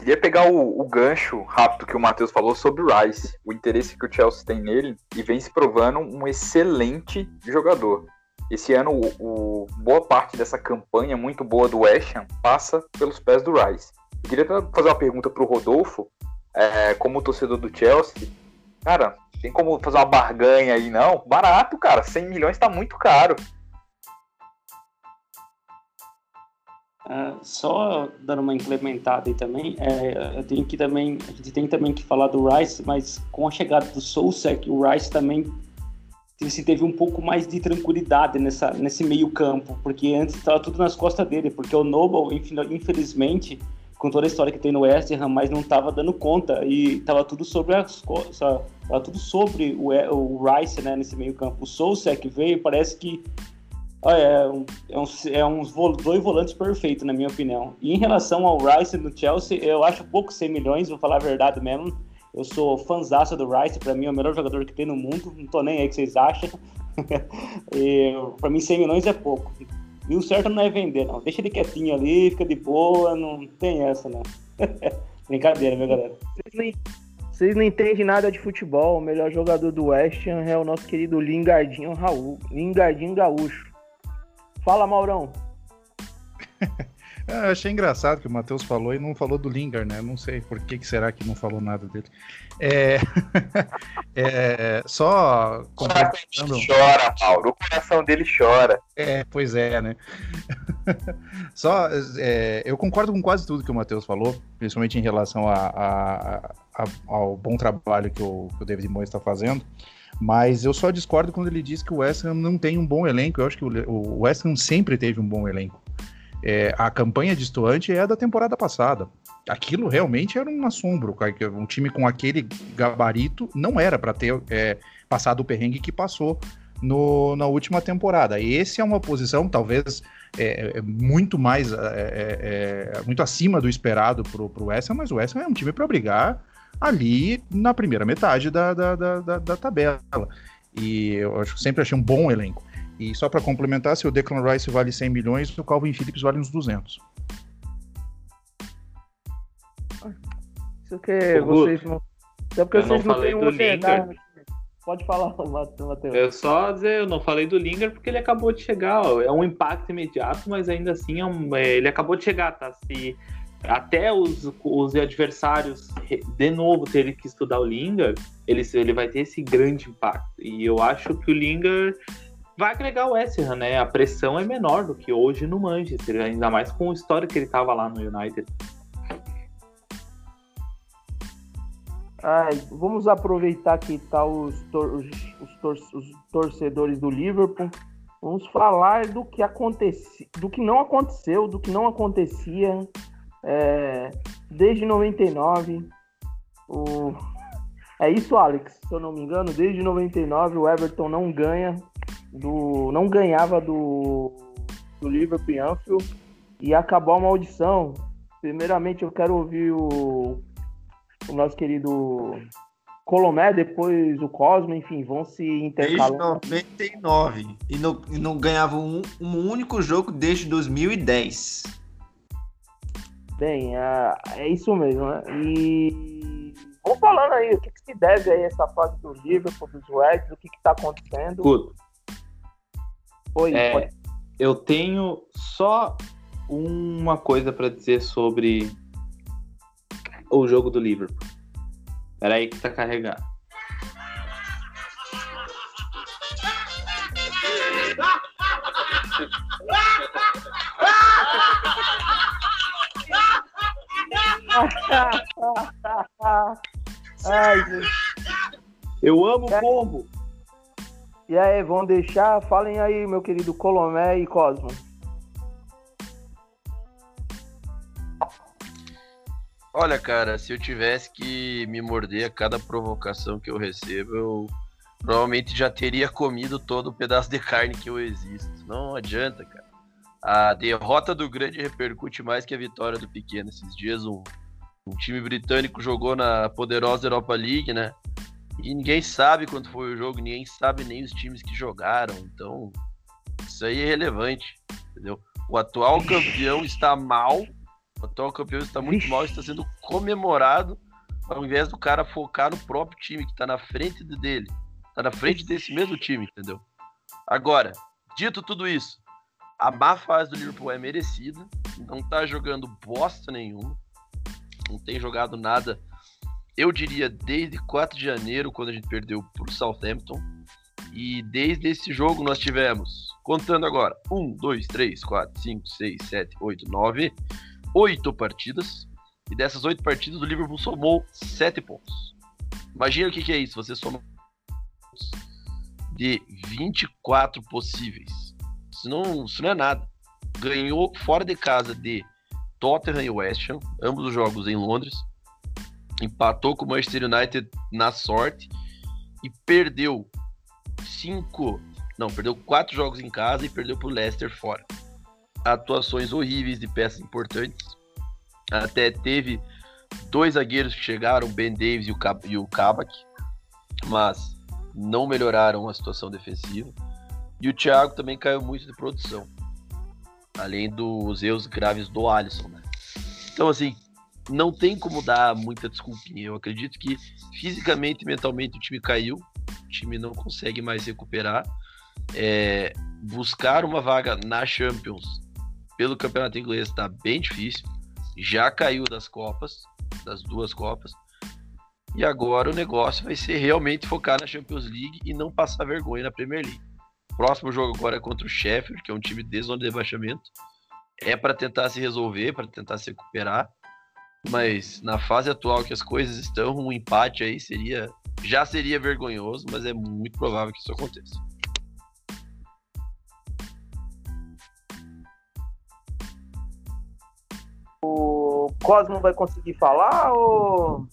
S5: Queria pegar o, o, gancho rápido que o Matheus falou sobre o Rice, o interesse que o Chelsea tem nele e vem se provando um excelente jogador. Esse ano, o, o boa parte dessa campanha muito boa do West Ham passa pelos pés do Rice. Eu queria fazer uma pergunta para o Rodolfo, é, como torcedor do Chelsea. Cara, tem como fazer uma barganha aí, não? Barato, cara. 100 milhões está muito caro.
S10: Uh, só dando uma implementada aí também, é, eu tenho que também, a gente tem também que falar do Rice, mas com a chegada do Sousek, o Rice também se teve um pouco mais de tranquilidade nessa, nesse meio campo, porque antes estava tudo nas costas dele, porque o Noble, infelizmente, com toda a história que tem no West Ham, mas não estava dando conta e estava tudo sobre as estava tudo sobre o, o Rice, né, nesse meio campo. O Sousek veio, parece que é, um, é, uns, é uns dois volantes perfeitos, na minha opinião. E em relação ao Rice no Chelsea, eu acho pouco 100 milhões, vou falar a verdade mesmo. Eu sou fãzaço do Rice, para mim é o melhor jogador que tem no mundo, não tô nem aí que vocês acham. para mim 100 milhões é pouco. E o certo não é vender, não. Deixa ele quietinho ali, fica de boa, não tem essa, não. Brincadeira, meu galera.
S2: Vocês não entendem nada de futebol. O melhor jogador do West Ham é o nosso querido Lingardinho Raul. Lingardinho Gaúcho. Fala, Maurão.
S8: Eu achei engraçado que o Matheus falou e não falou do Lingard, né? Não sei por que, que será que não falou nada dele. É, é, só
S5: complementando. Chora, Mauro. O coração dele chora.
S8: É, pois é, né? Só, é, eu concordo com quase tudo que o Matheus falou, principalmente em relação a, a, a, ao bom trabalho que o, que o David Moyes está fazendo. Mas eu só discordo quando ele diz que o West Ham não tem um bom elenco. Eu acho que o West Ham sempre teve um bom elenco. É, a campanha distoante é a da temporada passada. Aquilo realmente era um assombro. Um time com aquele gabarito não era para ter é, passado o perrengue que passou no, na última temporada. Esse é uma posição, talvez, é, é muito mais, é, é, muito acima do esperado para o West Ham, mas o West Ham é um time para brigar ali na primeira metade da, da, da, da, da tabela. E eu acho, sempre achei um bom elenco. E só para complementar, se o Declan Rice vale 100 milhões, o Calvin Phillips vale uns 200.
S2: Isso que vocês não. Só porque eu vocês não, têm um. Pode falar, Matheus.
S3: Eu só dizer, eu não falei do Linger porque ele acabou de chegar. Ó. É um impacto imediato, mas ainda assim é um, é, ele acabou de chegar, tá? Se até os, os adversários de novo terem que estudar o Linger, ele, ele vai ter esse grande impacto. E eu acho que o Linger vai agregar o West Ham, né? A pressão é menor do que hoje no Manchester, ainda mais com a história que ele tava lá no United.
S2: Vamos aproveitar que tá os, tor os, tor os torcedores do Liverpool. Vamos falar do que aconteceu, do que não aconteceu, do que não acontecia é, desde 99, o... é isso, Alex, se eu não me engano, desde 99 o Everton não ganha do não ganhava do, do Liverpool em Anfield e acabou a maldição. Primeiramente eu quero ouvir o, o nosso querido Colomé, depois o Cosmo, enfim, vão se intercalando.
S7: Desde 99 e não, e não ganhava um, um único jogo desde 2010.
S2: Bem, é, é isso mesmo, né? E vamos falando aí, o que, que se deve aí essa fase do Liverpool, dos Reds, o que está acontecendo?
S3: Tudo. Oi, é, pode... Eu tenho só uma coisa para dizer sobre o jogo do Liverpool. Peraí que tá carregando.
S2: Ai.
S3: Eu amo o pombo.
S2: E aí, vão deixar? Falem aí, meu querido Colomé e Cosmo.
S6: Olha, cara, se eu tivesse que me morder a cada provocação que eu recebo, eu provavelmente já teria comido todo o pedaço de carne que eu existo. Não adianta, cara. A derrota do grande repercute mais que a vitória do pequeno. Esses dias um, um time britânico jogou na poderosa Europa League, né? E ninguém sabe quanto foi o jogo, ninguém sabe nem os times que jogaram. Então, isso aí é relevante, entendeu? O atual campeão está mal, o atual campeão está muito mal, está sendo comemorado ao invés do cara focar no próprio time que está na frente dele, está na frente desse mesmo time, entendeu? Agora, dito tudo isso, a má fase do Liverpool é merecida, não tá jogando bosta nenhuma, não tem jogado nada eu diria desde 4 de janeiro, quando a gente perdeu para o Southampton. E desde esse jogo nós tivemos, contando agora, 1, 2, 3, 4, 5, 6, 7, 8, 9, 8 partidas. E dessas 8 partidas, o Liverpool somou 7 pontos. Imagina o que, que é isso, você soma de 24 possíveis. Isso não, isso não é nada. Ganhou fora de casa de Tottenham e West Ham, ambos os jogos em Londres empatou com o Manchester United na sorte e perdeu cinco, não, perdeu quatro jogos em casa e perdeu para o Leicester fora. Atuações horríveis de peças importantes. Até teve dois zagueiros que chegaram, Ben Davis e o, e o Kabak, mas não melhoraram a situação defensiva. E o Thiago também caiu muito de produção, além dos erros graves do Alisson. Né? Então, assim, não tem como dar muita desculpinha. Eu acredito que fisicamente e mentalmente o time caiu, o time não consegue mais recuperar. É, buscar uma vaga na Champions pelo campeonato inglês está bem difícil. Já caiu das Copas, das duas Copas. E agora o negócio vai ser realmente focar na Champions League e não passar vergonha na Premier League. Próximo jogo agora é contra o Sheffield, que é um time de zona de rebaixamento. É para tentar se resolver, para tentar se recuperar. Mas na fase atual que as coisas estão, um empate aí seria. Já seria vergonhoso, mas é muito provável que isso aconteça.
S2: O Cosmo vai conseguir falar ou.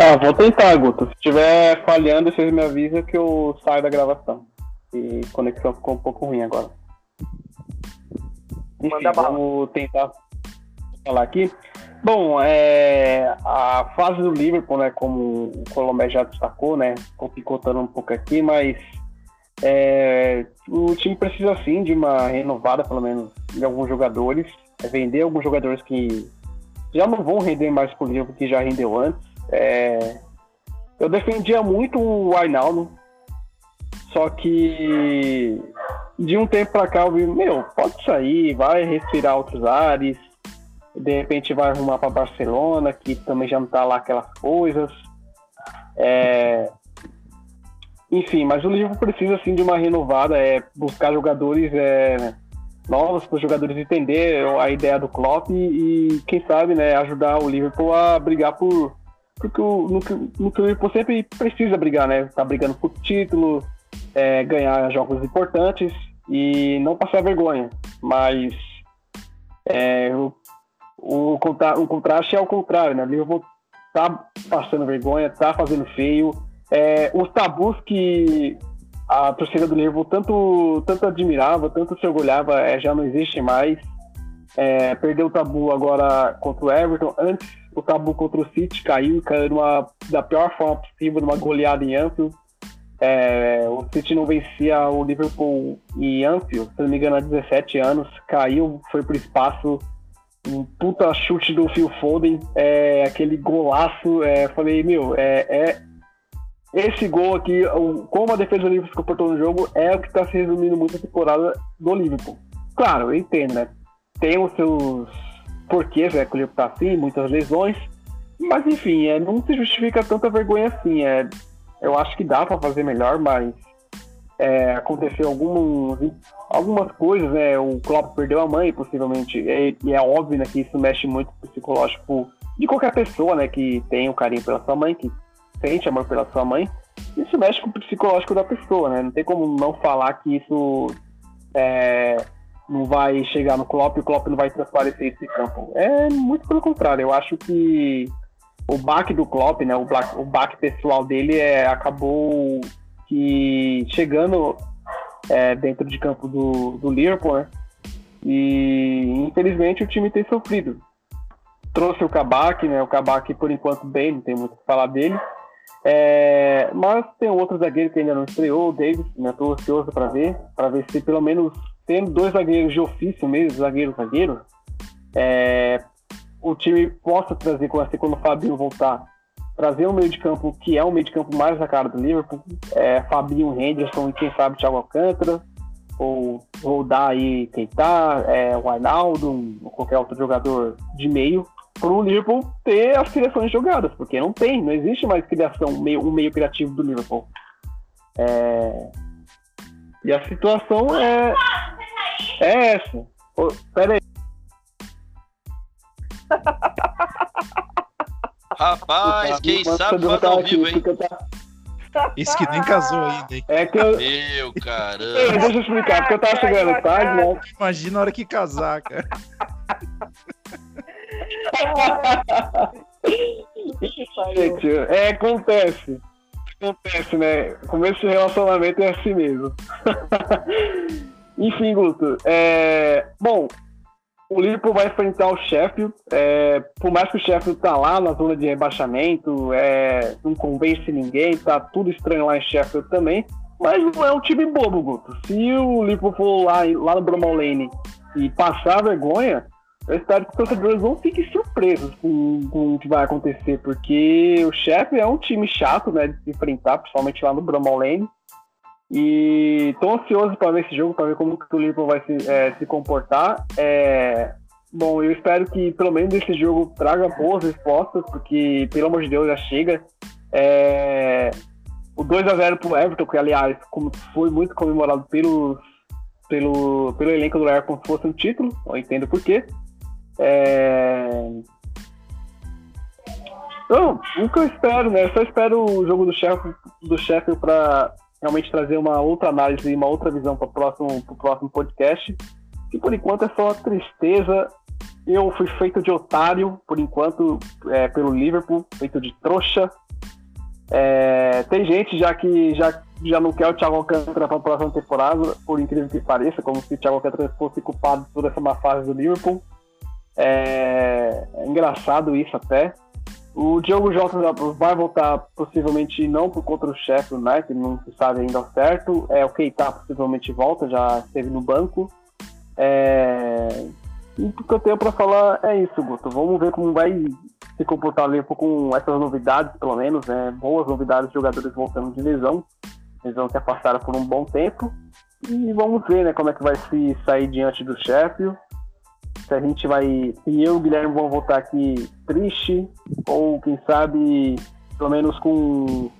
S9: Ah, vou tentar, Guto. Se estiver falhando, vocês me avisam que eu saio da gravação. E a conexão ficou um pouco ruim agora. Enfim,
S2: Manda bala.
S9: vamos tentar falar aqui. Bom, é, a fase do Liverpool, né, como o Colomé já destacou, né, tô picotando um pouco aqui, mas é, o time precisa sim de uma renovada, pelo menos, de alguns jogadores, é, vender alguns jogadores que já não vão render mais pro Liverpool que já rendeu antes. É, eu defendia muito o Ainaldo, só que de um tempo pra cá eu vi, meu, pode sair, vai respirar outros ares, de repente vai arrumar para Barcelona, que também já não tá lá aquelas coisas. É... Enfim, mas o Liverpool precisa assim de uma renovada, é buscar jogadores é, novos para os jogadores entender a ideia do Klopp e, e, quem sabe, né, ajudar o Liverpool a brigar por o, no, no que o Liverpool sempre precisa brigar, né? Tá brigando por título, é, ganhar jogos importantes e não passar vergonha. Mas é, o o, contra, o contraste é o contrário, né? O Liverpool tá passando vergonha, tá fazendo feio. É, os tabus que a torcida do Liverpool tanto, tanto admirava, tanto se orgulhava, é, já não existe mais. É, perdeu o tabu agora contra o Everton. Antes, o tabu contra o City caiu, caiu numa, da pior forma possível, numa goleada em Anfield. É, o City não vencia o Liverpool em Anfield, se não me engano, há 17 anos. Caiu, foi para o espaço um puta chute do Phil Foden, é, aquele golaço, é, falei, meu, é, é esse gol aqui, o, como a defesa do Liverpool se comportou no jogo, é o que está se resumindo muito a temporada do Liverpool. Claro, eu entendo, né? Tem os seus porquês, né, que o Liverpool tá assim, muitas lesões, mas enfim, é, não se justifica tanta vergonha assim. É, eu acho que dá para fazer melhor, mas é, aconteceu algumas coisas, né? O Klopp perdeu a mãe, possivelmente, e, e é óbvio né, que isso mexe muito com o psicológico de qualquer pessoa, né? Que tem o um carinho pela sua mãe, que sente amor pela sua mãe. Isso mexe com o psicológico da pessoa, né? Não tem como não falar que isso é, não vai chegar no Klopp e o Klopp não vai transparecer esse campo. É muito pelo contrário. Eu acho que o baque do Klopp, né? O, black, o baque pessoal dele é, acabou que chegando é, dentro de campo do, do Liverpool, né? E infelizmente o time tem sofrido. Trouxe o Kabak, né? O Kabak por enquanto bem, não tem muito o que falar dele. É, mas tem outro zagueiro que ainda não estreou, o Davis, né? Tô ansioso para ver, para ver se pelo menos tendo dois zagueiros de ofício mesmo, zagueiro zagueiro, é, o time possa trazer, assim, quando o Fabinho voltar, trazer um meio de campo que é um meio de campo mais na cara do Liverpool, é, Fabinho, Henderson e quem sabe Thiago Alcântara, ou, ou dar aí Keita, é, o Arnaldo, ou qualquer outro jogador de meio, para o Liverpool ter as criações jogadas, porque não tem, não existe mais criação, um meio, um meio criativo do Liverpool. É... E a situação é, é essa. Oh, pera aí.
S6: Rapaz, quem sabe faz ao vivo, hein?
S4: Isso que nem casou ainda, hein?
S9: É que eu...
S6: Meu caramba.
S9: Ei, deixa eu explicar, porque eu tava chegando tarde, né?
S4: Imagina a hora que casar, cara.
S9: Gente, é, acontece. Acontece, né? Começo de relacionamento é assim mesmo. Enfim, Guto. É... Bom, o Liverpool vai enfrentar o Sheffield. É, por mais que o Sheffield tá lá na zona de rebaixamento, é, não convence ninguém, tá tudo estranho lá em Sheffield também. Mas não é um time bobo, Guto. Se o Liverpool for lá, lá no Bramall Lane e passar vergonha, eu espero que os torcedores não fiquem surpresos com, com, o que vai acontecer, porque o Sheffield é um time chato, né, de enfrentar, principalmente lá no Bramall Lane. E tô ansioso para ver esse jogo, para ver como que o Liverpool vai se, é, se comportar. É, bom, eu espero que pelo menos esse jogo traga boas respostas, porque, pelo amor de Deus, já chega. É, o 2 a 0 pro Everton, que aliás foi muito comemorado pelos, pelo, pelo elenco do Everton como se fosse um título, não entendo porquê. É... Então, o que eu espero, né? Eu só espero o jogo do Sheffield, do Sheffield para realmente trazer uma outra análise e uma outra visão para o próximo, próximo podcast. E por enquanto é só tristeza. Eu fui feito de otário, por enquanto, é, pelo Liverpool, feito de trouxa. É, tem gente já que já, já não quer o Thiago Alcântara para a próxima temporada, por incrível que pareça, como se o Thiago Alcântara fosse culpado por essa má fase do Liverpool. É, é engraçado isso até. O Diogo Jota vai voltar possivelmente não por contra o chefe United, não se sabe ainda ao certo. É, o Keita possivelmente volta, já esteve no banco. É... E o que eu tenho para falar é isso, Guto. Vamos ver como vai se comportar o Liverpool com essas novidades, pelo menos, né? Boas novidades de jogadores voltando de lesão. Lesão que afastaram por um bom tempo. E vamos ver né, como é que vai se sair diante do Sheffield se a gente vai. Se eu e o Guilherme vão voltar aqui triste, ou quem sabe, pelo menos com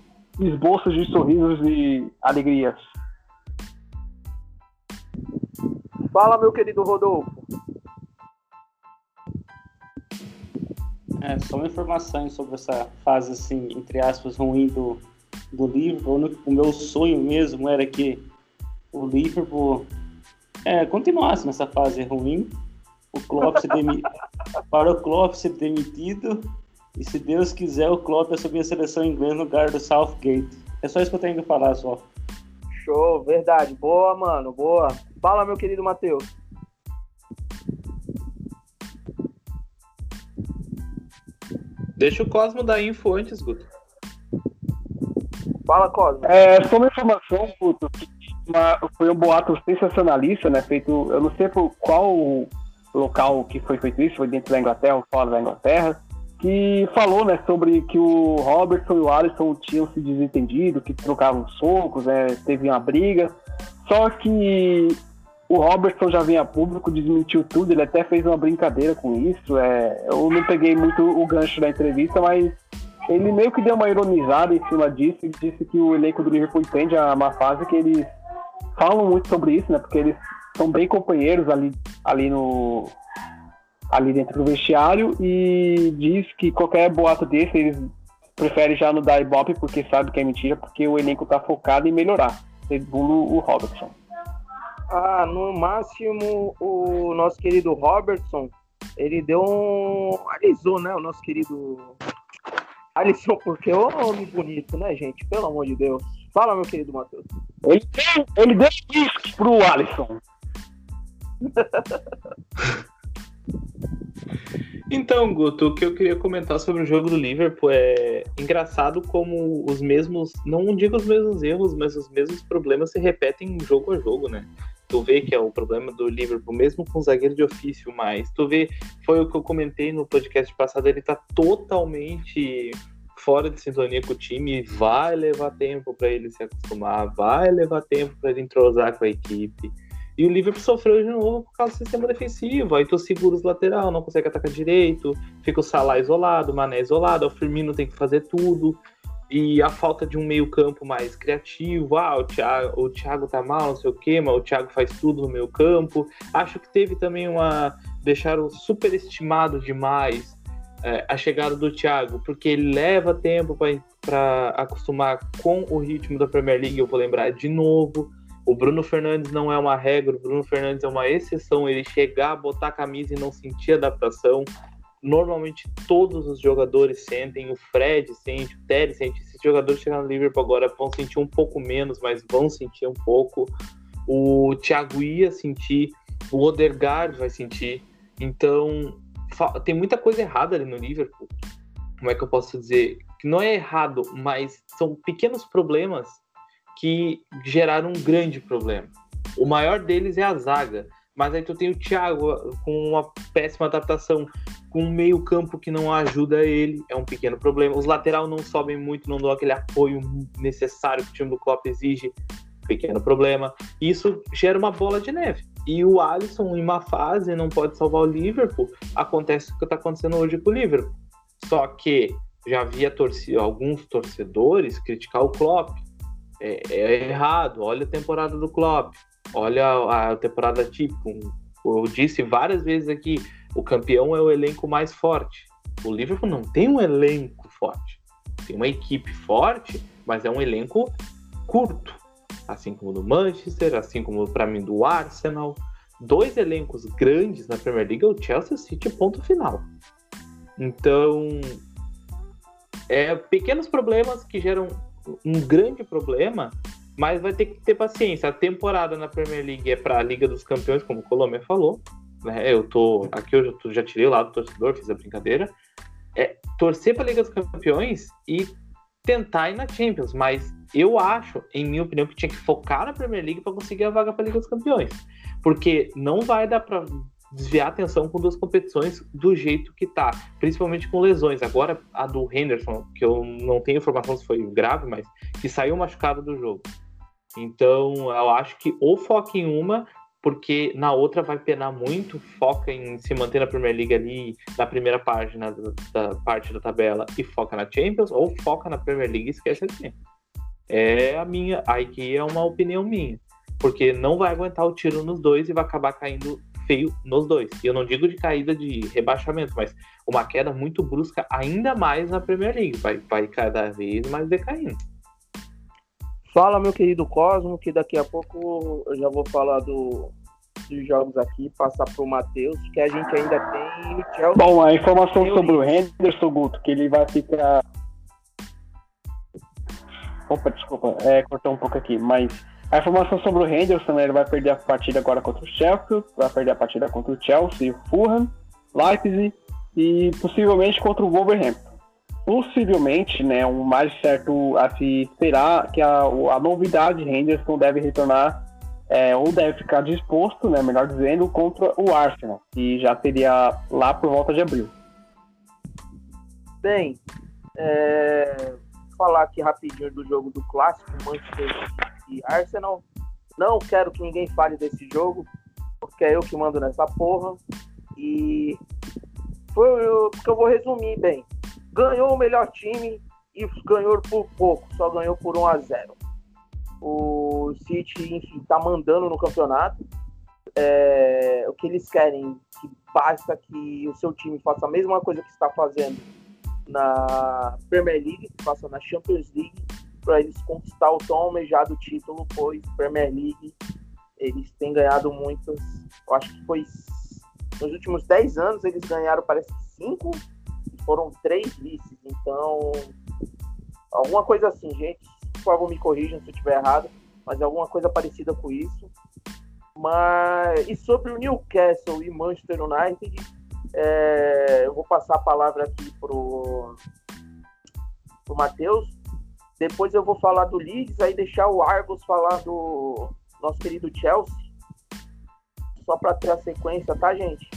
S9: esboços de sorrisos e alegrias.
S2: Fala, meu querido Rodolfo.
S10: É, só uma informação sobre essa fase, assim, entre aspas, ruim do, do Liverpool. O meu sonho mesmo era que o Liverpool é, continuasse nessa fase ruim o Klopp ser demi... para o Klopp ser demitido e se Deus quiser o Klopp assumir a seleção inglesa no lugar do Southgate. É só isso que eu tenho que falar só.
S2: Show, verdade. Boa, mano, boa. Fala, meu querido Matheus.
S3: Deixa o Cosmo dar info antes, Guto.
S2: Fala, Cosmo.
S9: É, só uma informação, Guto, uma, foi um boato sensacionalista, né? Feito, eu não sei por qual local que foi feito isso, foi dentro da Inglaterra ou fora da Inglaterra, que falou né, sobre que o Robertson e o Alisson tinham se desentendido, que trocavam socos, né, teve uma briga. Só que o Robertson já vinha público, desmentiu tudo, ele até fez uma brincadeira com isso. É, eu não peguei muito o gancho da entrevista, mas ele meio que deu uma ironizada em cima disso e disse que o elenco do Liverpool entende a má fase que eles falam muito sobre isso, né? Porque eles são bem companheiros ali, ali no ali dentro do vestiário e diz que qualquer boato desse eles preferem já não dar ibope porque sabe que é mentira, porque o elenco tá focado em melhorar, segundo o Robertson.
S2: Ah, no máximo, o nosso querido Robertson, ele deu um. Alisou, né? O nosso querido. Alisson, porque o homem bonito, né, gente? Pelo amor de Deus. Fala, meu querido Matheus.
S9: Ele, deu- ele deu isso pro Alisson.
S3: Então, Guto, o que eu queria comentar sobre o jogo do Liverpool é engraçado como os mesmos, não digo os mesmos erros, mas os mesmos problemas se repetem jogo a jogo, né? Tu vê que é o problema do Liverpool, mesmo com o zagueiro de ofício, mas tu vê, foi o que eu comentei no podcast passado, ele tá totalmente fora de sintonia com o time, vai levar tempo para ele se acostumar, vai levar tempo para ele entrosar com a equipe. E o Liverpool sofreu de novo por causa do sistema defensivo. Aí tu segura os lateral, não consegue atacar direito, fica o Salah isolado, o Mané isolado, o Firmino tem que fazer tudo. E a falta de um meio-campo mais criativo, ah, o Thiago, o Thiago tá mal, não sei o quê, mas o Thiago faz tudo no meio-campo. Acho que teve também uma. deixaram superestimado demais é, a chegada do Thiago, porque ele leva tempo para acostumar com o ritmo da Premier League. Eu vou lembrar de novo. O Bruno Fernandes não é uma regra, o Bruno Fernandes é uma exceção. Ele chegar, botar a camisa e não sentir adaptação. Normalmente todos os jogadores sentem, o Fred sente, o Terry sente. Esses jogadores chegando no Liverpool agora vão sentir um pouco menos, mas vão sentir um pouco. O Thiago ia sentir, o Odegaard vai sentir. Então, tem muita coisa errada ali no Liverpool. Como é que eu posso dizer? Que não é errado, mas são pequenos problemas que geraram um grande problema. O maior deles é a zaga. Mas aí tu tem o Thiago com uma péssima adaptação, com um meio campo que não ajuda ele, é um pequeno problema. Os lateral não sobem muito, não dão aquele apoio necessário que o time do Klopp exige, pequeno problema. Isso gera uma bola de neve. E o Alisson, em uma fase, não pode salvar o Liverpool. Acontece o que está acontecendo hoje com o Liverpool. Só que já havia torci alguns torcedores criticar o Klopp. É, é errado, olha a temporada do Klopp, olha a, a temporada típica. Eu disse várias vezes aqui, o campeão é o elenco mais forte. O Liverpool não tem um elenco forte. Tem uma equipe forte, mas é um elenco curto. Assim como do Manchester, assim como para mim do Arsenal. Dois elencos grandes na Premier League é o Chelsea City, ponto final. Então, é pequenos problemas que geram um grande problema, mas vai ter que ter paciência. A temporada na Premier League é para a Liga dos Campeões, como o Colomé falou. Né? Eu tô aqui eu já, tirei lado do torcedor, fiz a brincadeira. É torcer para a Liga dos Campeões e tentar ir na Champions, mas eu acho, em minha opinião, que tinha que focar na Premier League para conseguir a vaga para a Liga dos Campeões, porque não vai dar para desviar a atenção com duas competições do jeito que tá, principalmente com lesões. Agora a do Henderson, que eu não tenho informação se foi grave, mas que saiu machucado do jogo. Então, eu acho que ou foca em uma, porque na outra vai penar muito, foca em se manter na Premier League ali na primeira página da, da parte da tabela e foca na Champions, ou foca na Premier League e esquece a Champions. É a minha, aí que é uma opinião minha, porque não vai aguentar o tiro nos dois e vai acabar caindo feio nos dois. E eu não digo de caída de rebaixamento, mas uma queda muito brusca ainda mais na Premier League, vai, vai cada vez mais decaindo.
S2: Fala, meu querido Cosmo, que daqui a pouco eu já vou falar do, dos jogos aqui, passar pro Matheus, que a gente ainda tem o Chelsea.
S9: Bom, a informação
S2: Eu
S9: sobre o Henderson, Guto, que ele vai ficar. Opa, desculpa, é, cortou um pouco aqui, mas a informação sobre o Henderson, ele vai perder a partida agora contra o Sheffield, vai perder a partida contra o Chelsea, o Fulham, Leipzig e possivelmente contra o Wolverhampton. Possivelmente, né, o mais certo a se esperar que a, a novidade Henderson deve retornar é, ou deve ficar disposto, né, melhor dizendo, contra o Arsenal, que já seria lá por volta de abril.
S2: Bem, é, falar aqui rapidinho do jogo do clássico, Manchester E Arsenal. Não quero que ninguém fale desse jogo, porque é eu que mando nessa porra. E foi o porque eu vou resumir bem. Ganhou o melhor time e ganhou por pouco, só ganhou por 1 a 0. O City, enfim, tá mandando no campeonato. É, o que eles querem, que basta que o seu time faça a mesma coisa que está fazendo na Premier League, que faça na Champions League, para eles conquistar o tão almejado título, pois Premier League eles têm ganhado muitos. Eu acho que foi nos últimos 10 anos eles ganharam, parece que 5 e foram 3 vices. Então, alguma coisa assim, gente. Por favor, me corrijam se eu estiver errado, mas alguma coisa parecida com isso. Mas e sobre o Newcastle e Manchester United, é, eu vou passar a palavra aqui pro pro Matheus. Depois eu vou falar do Leeds, aí deixar o Argos falar do nosso querido Chelsea. Só para ter a sequência, tá, gente?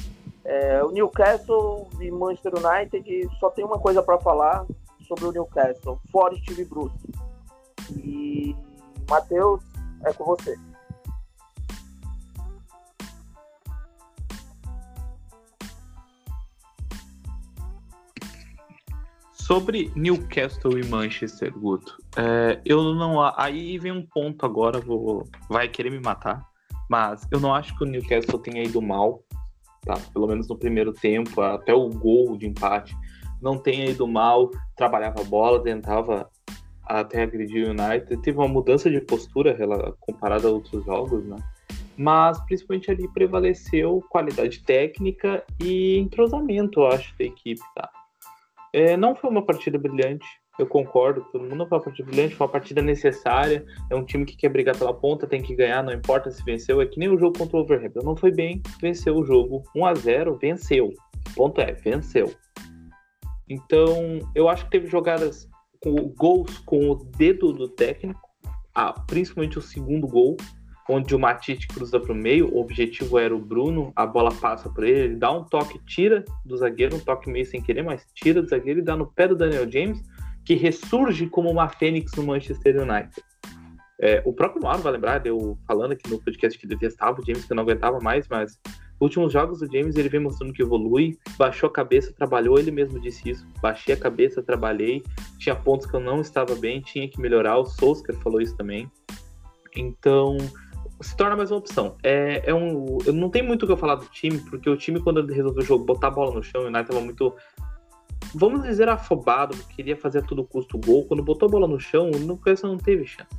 S2: É, o Newcastle e Manchester United só tem uma coisa para falar sobre o Newcastle: fora Steve Bruce. E Matheus, é com você.
S3: Sobre Newcastle e Manchester, Guto, é, eu não. Aí vem um ponto agora, vou, vai querer me matar, mas eu não acho que o Newcastle tenha ido mal, tá? Pelo menos no primeiro tempo, até o gol de empate, não tenha ido mal, trabalhava a bola, tentava até agredir o United, teve uma mudança de postura comparada a outros jogos, né? Mas principalmente ali prevaleceu qualidade técnica e entrosamento, eu acho, da equipe, tá? É, não foi uma partida brilhante, eu concordo, todo mundo foi uma partida brilhante, foi uma partida necessária. É um time que quer brigar pela ponta, tem que ganhar, não importa se venceu. É que nem o jogo contra o Overhampton. Não foi bem, venceu o jogo 1 a 0 venceu. Ponto é, venceu. Então, eu acho que teve jogadas com gols com o dedo do técnico, ah, principalmente o segundo gol, onde o Matite cruza para o meio, o objetivo era o Bruno, a bola passa por ele, ele dá um toque, tira do zagueiro, um toque meio sem querer, mas tira do zagueiro e dá no pé do Daniel James, que ressurge como uma fênix no Manchester United. É, o próprio Mauro vai lembrar, eu falando aqui no podcast que detestava o James, que eu não aguentava mais, mas últimos jogos do James ele vem mostrando que evolui, baixou a cabeça, trabalhou, ele mesmo disse isso, baixei a cabeça, trabalhei, tinha pontos que eu não estava bem, tinha que melhorar, o Solskjaer falou isso também. Então, se torna mais uma opção. É, é um, eu não tem muito o que eu falar do time, porque o time, quando ele resolveu o jogo, botar a bola no chão, o United estava muito, vamos dizer, afobado, queria fazer a todo custo gol. Quando botou a bola no chão, o Newcastle não teve chance.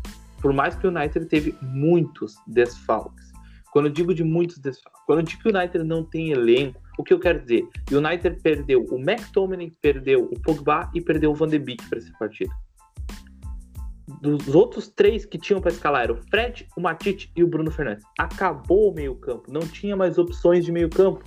S3: Por mais que o United teve muitos desfalques. Quando eu digo de muitos desfalques, quando eu digo que o United não tem elenco, o que eu quero dizer? O United perdeu o McTominay, perdeu o Pogba e perdeu o Van de Beek para essa partida dos outros três que tinham para escalar era o Fred, o Matite e o Bruno Fernandes. Acabou o meio-campo, não tinha mais opções de meio-campo.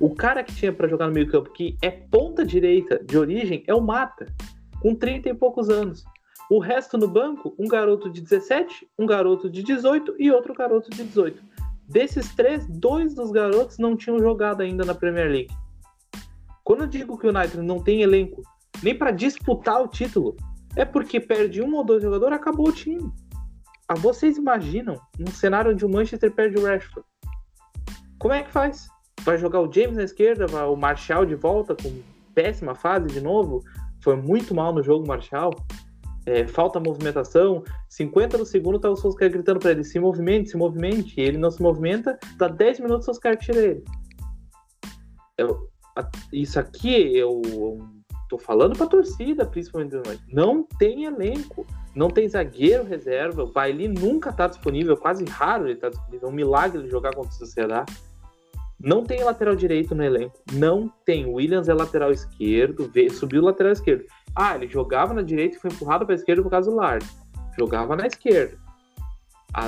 S3: O cara que tinha para jogar no meio-campo, que é ponta direita de origem, é o Mata, com 30 e poucos anos. O resto no banco, um garoto de 17, um garoto de 18 e outro garoto de 18. Desses três, dois dos garotos não tinham jogado ainda na Premier League. Quando eu digo que o United não tem elenco nem para disputar o título, é porque perde um ou dois jogadores, acabou o time. Ah, vocês imaginam um cenário onde o Manchester perde o Rashford? Como é que faz? Vai jogar o James na esquerda, o Marshall de volta com péssima fase de novo? Foi muito mal no jogo, Marshall. É, falta movimentação. 50 no segundo, tá o Solskjaer gritando para ele: se movimente, se movimente. E ele não se movimenta, dá 10 minutos, o Solskjaer tira ele. Eu, isso aqui eu Tô falando pra torcida, principalmente Não tem elenco. Não tem zagueiro reserva. O Bailey nunca tá disponível. Quase raro ele tá disponível. É um milagre ele jogar contra o Sociedade. Não tem lateral direito no elenco. Não tem. O Williams é lateral esquerdo. Subiu o lateral esquerdo. Ah, ele jogava na direita e foi empurrado para a esquerda por causa do Lard. Jogava na esquerda.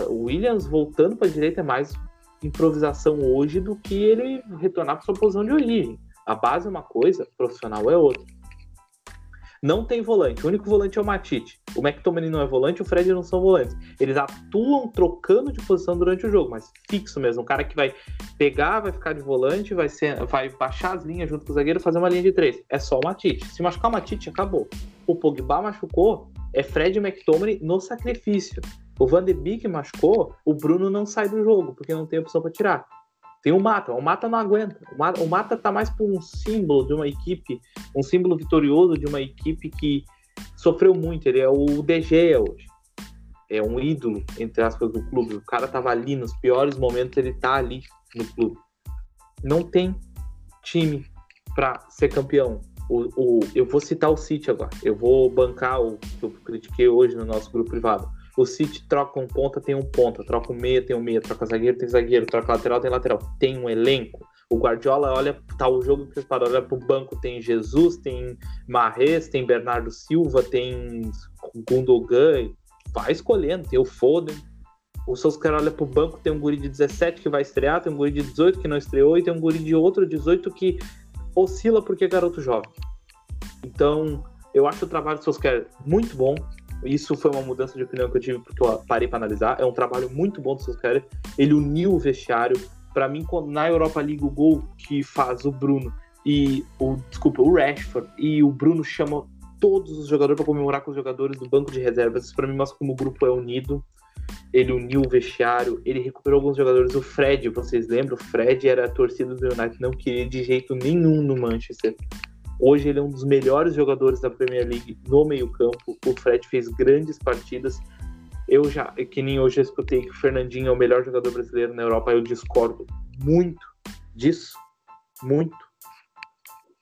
S3: o Williams voltando para a direita é mais improvisação hoje do que ele retornar para sua posição de origem. A base é uma coisa, profissional é outra. Não tem volante. O único volante é o Matite. O McTominay não é volante, o Fred não são volantes. Eles atuam trocando de posição durante o jogo, mas fixo mesmo. Um cara que vai pegar, vai ficar de volante, vai, ser, vai baixar as linhas junto com o zagueiro fazer uma linha de três. É só o Matite. Se machucar o Matite, acabou. O Pogba machucou, é Fred e McTominay no sacrifício. O Van de Beek machucou, o Bruno não sai do jogo, porque não tem opção para tirar. Tem o Mata, o Mata não aguenta. O Mata, o Mata tá mais por um símbolo de uma equipe, um símbolo vitorioso de uma equipe que sofreu muito. Ele é o DG hoje. é um ídolo, entre aspas, do clube. O cara tava ali nos piores momentos, ele tá ali no clube. Não tem time para ser campeão. O, o, eu vou citar o City agora. Eu vou bancar o que eu critiquei hoje no nosso grupo privado. O City troca um ponta, tem um ponta, troca um meia, tem um meia, troca zagueiro, tem zagueiro, troca lateral, tem lateral. Tem um elenco. O Guardiola olha, tá o jogo preparado, olha pro banco, tem Jesus, tem Marres, tem Bernardo Silva, tem Gundogan, vai escolhendo, tem o Foden. O Solskjaer olha pro banco, tem um guri de 17 que vai estrear, tem um guri de 18 que não estreou e tem um guri de outro 18 que oscila porque é garoto jovem. Então, eu acho o trabalho do Solskjaer muito bom. Isso foi uma mudança de opinião que eu tive porque eu parei para analisar. É um trabalho muito bom do Solskjaer. Ele uniu o vestiário. Para mim, na Europa League, o gol que faz o Bruno e o desculpa, o Rashford e o Bruno chamam todos os jogadores para comemorar com os jogadores do banco de reservas. Isso para mim mostra como o grupo é unido. Ele uniu o vestiário, ele recuperou alguns jogadores. O Fred, vocês lembram? O Fred era a torcida do United, não queria de jeito nenhum no Manchester. Hoje ele é um dos melhores jogadores da Premier League no meio-campo. O Fred fez grandes partidas. Eu já, que nem hoje escutei que o Fernandinho é o melhor jogador brasileiro na Europa, eu discordo muito disso. Muito.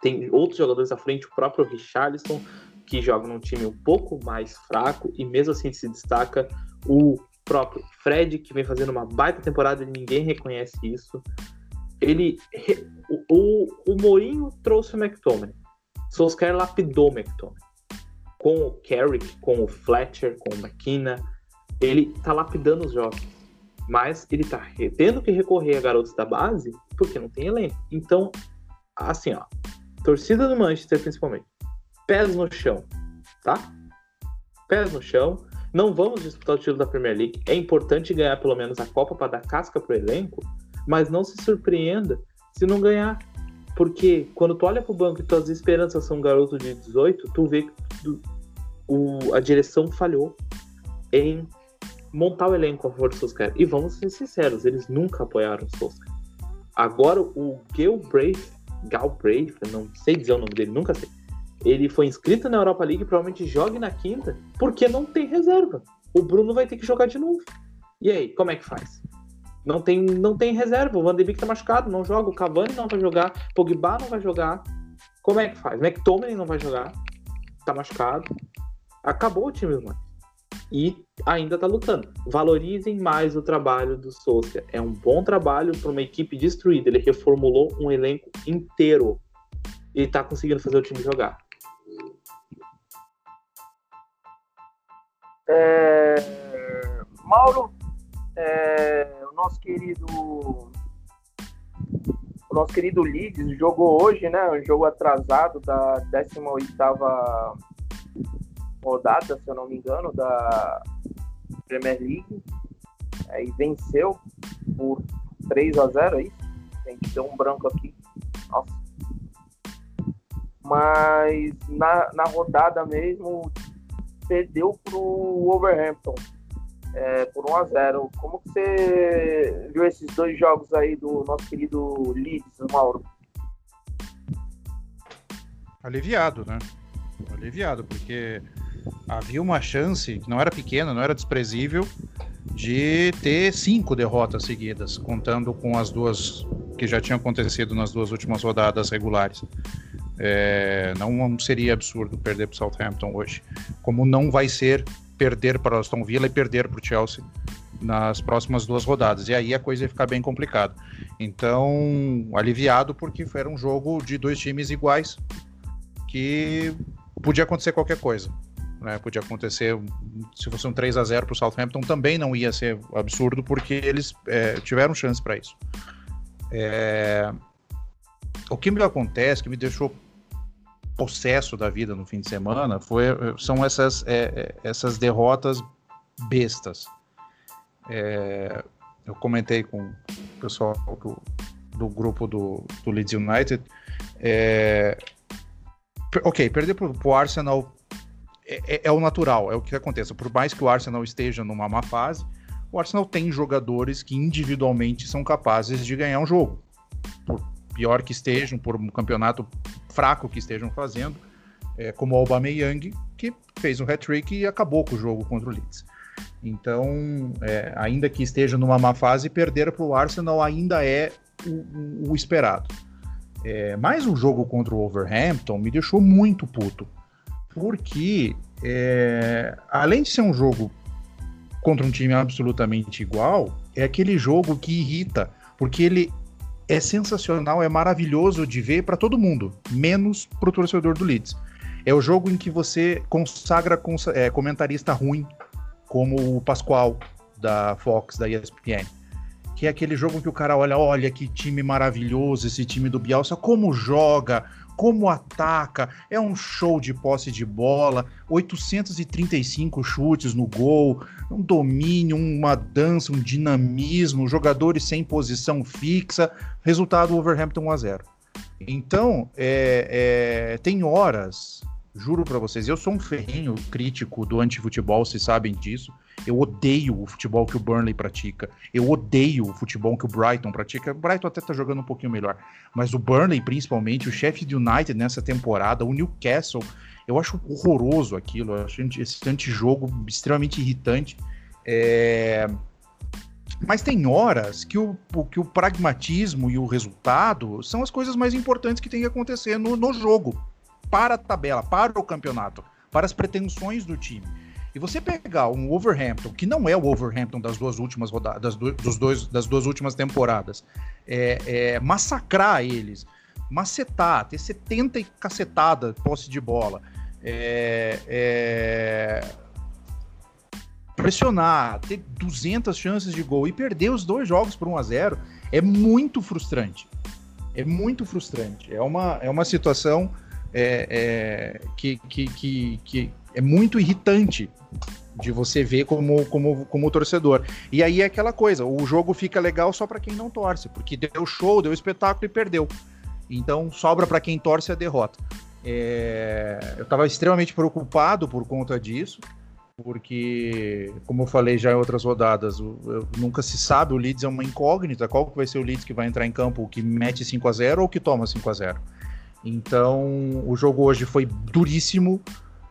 S3: Tem outros jogadores à frente, o próprio Richarlison, que joga num time um pouco mais fraco e mesmo assim se destaca. O próprio Fred, que vem fazendo uma baita temporada e ninguém reconhece isso. Ele. O, o, o Mourinho trouxe o McTominay. Solskjaer lapidou o McTominay. Com o Carrick, com o Fletcher, com o McKenna. Ele tá lapidando os jogos. Mas ele tá tendo que recorrer a garotos da base porque não tem elenco. Então, assim, ó. Torcida do Manchester, principalmente. Pés no chão, tá? Pés no chão. Não vamos disputar o título da Premier League. É importante ganhar pelo menos a Copa para dar casca pro elenco, mas não se surpreenda se não ganhar. Porque quando tu olha pro banco e tuas esperanças são um garoto de 18, tu vê que tu, o, a direção falhou em montar o elenco a favor do Solskjaer. E vamos ser sinceros, eles nunca apoiaram o Solskjaer. Agora o Galbraith, Galbraith, não sei dizer o nome dele, nunca sei. Ele foi inscrito na Europa League, provavelmente jogue na quinta, porque não tem reserva. O Bruno vai ter que jogar de novo. E aí, como é que faz? Não tem, não tem reserva. O Van de Beek tá machucado, não joga. O Cavani não vai jogar. Pogba não vai jogar. Como é que faz? McTominay não vai jogar. Tá machucado. Acabou o time, mano. E ainda tá lutando. Valorizem mais o trabalho do Souza. É um bom trabalho para uma equipe destruída. Ele reformulou um elenco inteiro. E tá conseguindo fazer o time jogar.
S2: É... Mauro, é nosso querido o nosso querido Leeds jogou hoje, né? Um jogo atrasado da 18 rodada, se eu não me engano, da Premier League. É, e venceu por 3 a 0 aí. Que ter um branco aqui. Nossa. Mas na, na rodada mesmo perdeu pro Wolverhampton é, por 1 a 0 Como que você viu esses dois jogos aí do nosso querido Leeds, Mauro?
S8: Aliviado, né? Aliviado, porque havia uma chance, que não era pequena, não era desprezível, de ter cinco derrotas seguidas, contando com as duas que já tinham acontecido nas duas últimas rodadas regulares. É, não seria absurdo perder para o Southampton hoje, como não vai ser perder para o Aston Villa e perder para o Chelsea nas próximas duas rodadas. E aí a coisa ia ficar bem complicada. Então, aliviado porque era um jogo de dois times iguais que podia acontecer qualquer coisa. Né? Podia acontecer, se fosse um 3 a 0 para o Southampton, também não ia ser absurdo, porque eles é, tiveram chance para isso. É... O que me acontece, que me deixou possesso da vida no fim de semana foi, são essas, é, é, essas derrotas bestas. É, eu comentei com o pessoal do, do grupo do, do Leeds United. É, ok, perder para o Arsenal é, é, é, o natural, é o que acontece. Por mais que o Arsenal esteja numa má fase, o Arsenal tem jogadores que individualmente são capazes de ganhar um jogo. Por pior que estejam, por um campeonato fraco que estejam fazendo, é, como o Aubameyang, que fez um hat-trick e acabou com o jogo contra o Leeds. Então, é, ainda que esteja numa má fase, perder para o Arsenal ainda é o, o esperado. É, mas o jogo contra o Wolverhampton me deixou muito puto, porque é, além de ser um jogo contra um time absolutamente igual, é aquele jogo que irrita, porque ele é sensacional, é maravilhoso de ver para todo mundo, menos para o torcedor do Leeds. É o jogo em que você consagra cons é, comentarista ruim, como o Pascoal da Fox, da ESPN. Que é aquele jogo que o cara olha, olha que time maravilhoso esse time do Bielsa, como joga, como ataca, é um show de posse de bola, 835 chutes no gol, um domínio, uma dança, um dinamismo, jogadores sem posição fixa, resultado Overhampton 1 a 0. Então, é, é, tem horas Juro para vocês, eu sou um ferrinho crítico do antifutebol, vocês sabem disso. Eu odeio o futebol que o Burnley pratica. Eu odeio o futebol que o Brighton pratica. O Brighton até tá jogando um pouquinho melhor. Mas o Burnley, principalmente, o Sheffield United nessa temporada, o Newcastle, eu acho horroroso aquilo. Eu acho esse antijogo extremamente irritante. É... Mas tem horas que o, que o pragmatismo e o resultado são as coisas mais importantes que tem que acontecer no, no jogo para a tabela, para o campeonato, para as pretensões do time. E você pegar um Wolverhampton, que não é o Wolverhampton das duas últimas rodadas, dos dois, das duas últimas temporadas, é, é, massacrar eles, macetar, ter 70 cacetada posse de bola, é, é, pressionar, ter 200 chances de gol e perder os dois jogos por 1 a 0 é muito frustrante. É muito frustrante. É uma, é uma situação é, é, que, que, que, que é muito irritante de você ver como, como, como torcedor. E aí é aquela coisa, o jogo fica legal só para quem não torce, porque deu show, deu espetáculo e perdeu. Então sobra para quem torce a derrota. É, eu estava extremamente preocupado por conta disso, porque, como eu falei já em outras rodadas, o, nunca se sabe, o Leeds é uma incógnita, qual que vai ser o Leeds que vai entrar em campo, que mete 5 a 0 ou que toma 5 a 0 então, o jogo hoje foi duríssimo.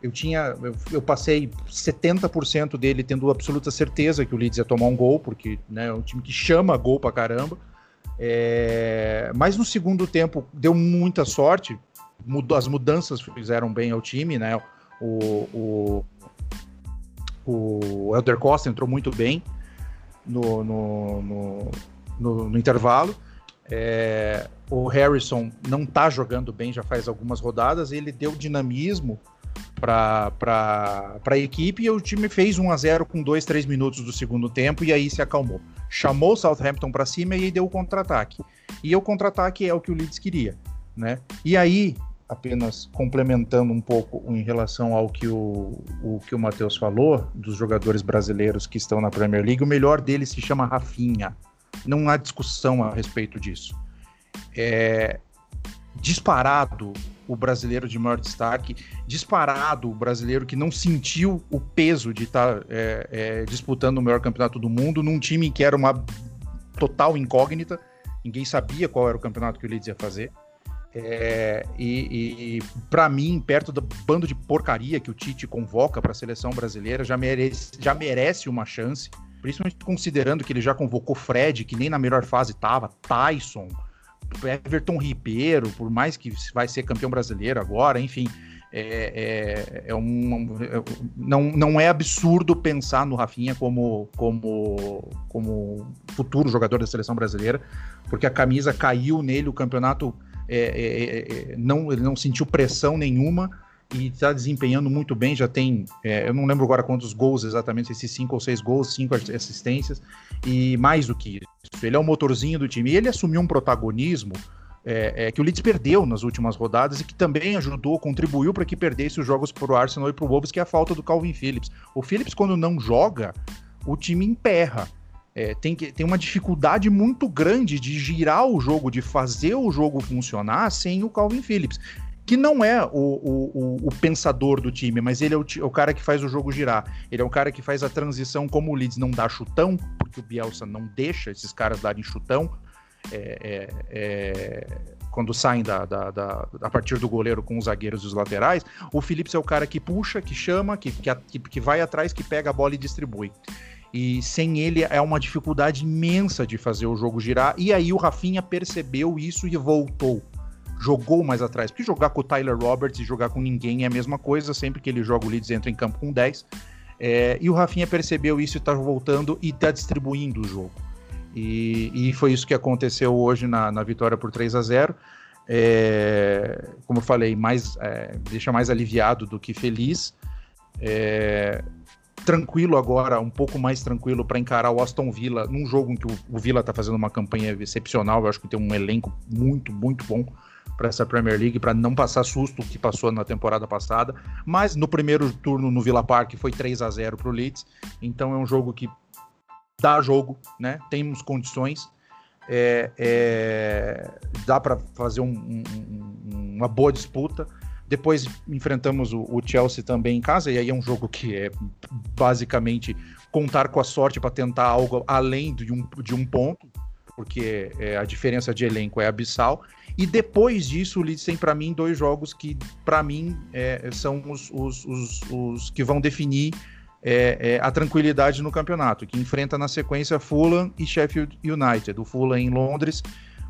S8: Eu tinha, eu, eu passei 70% dele tendo absoluta certeza que o Leeds ia tomar um gol, porque né, é um time que chama gol pra caramba. É, mas no segundo tempo deu muita sorte. As mudanças fizeram bem ao time, né? O, o, o Elder Costa entrou muito bem no, no, no, no, no intervalo. É, o Harrison não tá jogando bem já faz algumas rodadas, ele deu dinamismo para a equipe e o time fez 1 a 0 com 2, 3 minutos do segundo tempo e aí se acalmou. Chamou o Southampton para cima e aí deu o contra-ataque. E o contra-ataque é o que o Leeds queria, né? E aí, apenas complementando um pouco em relação ao que o, o que o Matheus falou dos jogadores brasileiros que estão na Premier League, o melhor deles se chama Rafinha. Não há discussão a respeito disso é, disparado o brasileiro de maior destaque, disparado o brasileiro que não sentiu o peso de estar tá, é, é, disputando o maior campeonato do mundo num time que era uma total incógnita, ninguém sabia qual era o campeonato que o Leeds ia fazer. É, e, e para mim, perto do bando de porcaria que o Tite convoca para a seleção brasileira, já merece, já merece uma chance, principalmente considerando que ele já convocou Fred, que nem na melhor fase estava, Tyson, Everton Ribeiro, por mais que vai ser campeão brasileiro agora, enfim, é, é, é um, é, não, não é absurdo pensar no Rafinha como, como, como futuro jogador da seleção brasileira, porque a camisa caiu nele, o campeonato é, é, é não, ele não sentiu pressão nenhuma e está desempenhando muito bem. Já tem, eu não lembro agora quantos gols exatamente, esses cinco ou seis gols, cinco assistências, e mais do que isso ele é o motorzinho do time. E ele assumiu um protagonismo é, é, que o Leeds perdeu nas últimas rodadas e que também ajudou, contribuiu para que perdesse os jogos para o Arsenal e para o Wolves, que é a falta do Calvin Phillips. O Phillips, quando não joga, o time emperra. É, tem, que, tem uma dificuldade muito grande de girar o jogo, de fazer o jogo funcionar sem o Calvin Phillips que não é o, o, o, pensador do time, mas ele é o, o, cara que faz o jogo girar. Ele é o cara que faz a transição, como o Leeds não dá chutão, porque o Bielsa não deixa esses caras darem chutão. É, é, é, quando saem da, da, da, a partir do goleiro com os zagueiros e os laterais, o Phillips é o cara que puxa, que chama, que, que, que vai atrás, que pega a bola e distribui. E sem ele é uma dificuldade imensa de fazer o jogo girar. E aí o Rafinha percebeu isso e voltou. Jogou mais atrás. Porque jogar com o Tyler Roberts e jogar com ninguém é a mesma coisa. Sempre que ele joga o Leeds entra em campo com 10. É, e o Rafinha percebeu isso e tá voltando e tá distribuindo o jogo. E, e foi isso que aconteceu hoje na, na vitória por 3 a 0 é, Como eu falei, mais, é, deixa mais aliviado do que feliz. É, tranquilo agora, um pouco mais tranquilo para encarar o Aston Villa num jogo em que o, o Villa está fazendo uma campanha excepcional. Eu acho que tem um elenco muito, muito bom para essa Premier League, para não passar susto que passou na temporada passada. Mas no primeiro turno no Villa Park foi 3 a 0 para o Leeds, então é um jogo que dá jogo, né? Temos condições. É, é, dá para fazer um, um, uma boa disputa. Depois enfrentamos o, o, Chelsea também em casa, e aí é um jogo que é basicamente contar com a sorte para tentar algo além de um, de um ponto, porque é, a diferença de elenco é abissal. E depois disso, o Leeds tem para mim dois jogos que, para mim, é, são os, os, os, os, que vão definir é, é, a tranquilidade no campeonato, que enfrenta na sequência Fulham e Sheffield United. O Fulham em Londres,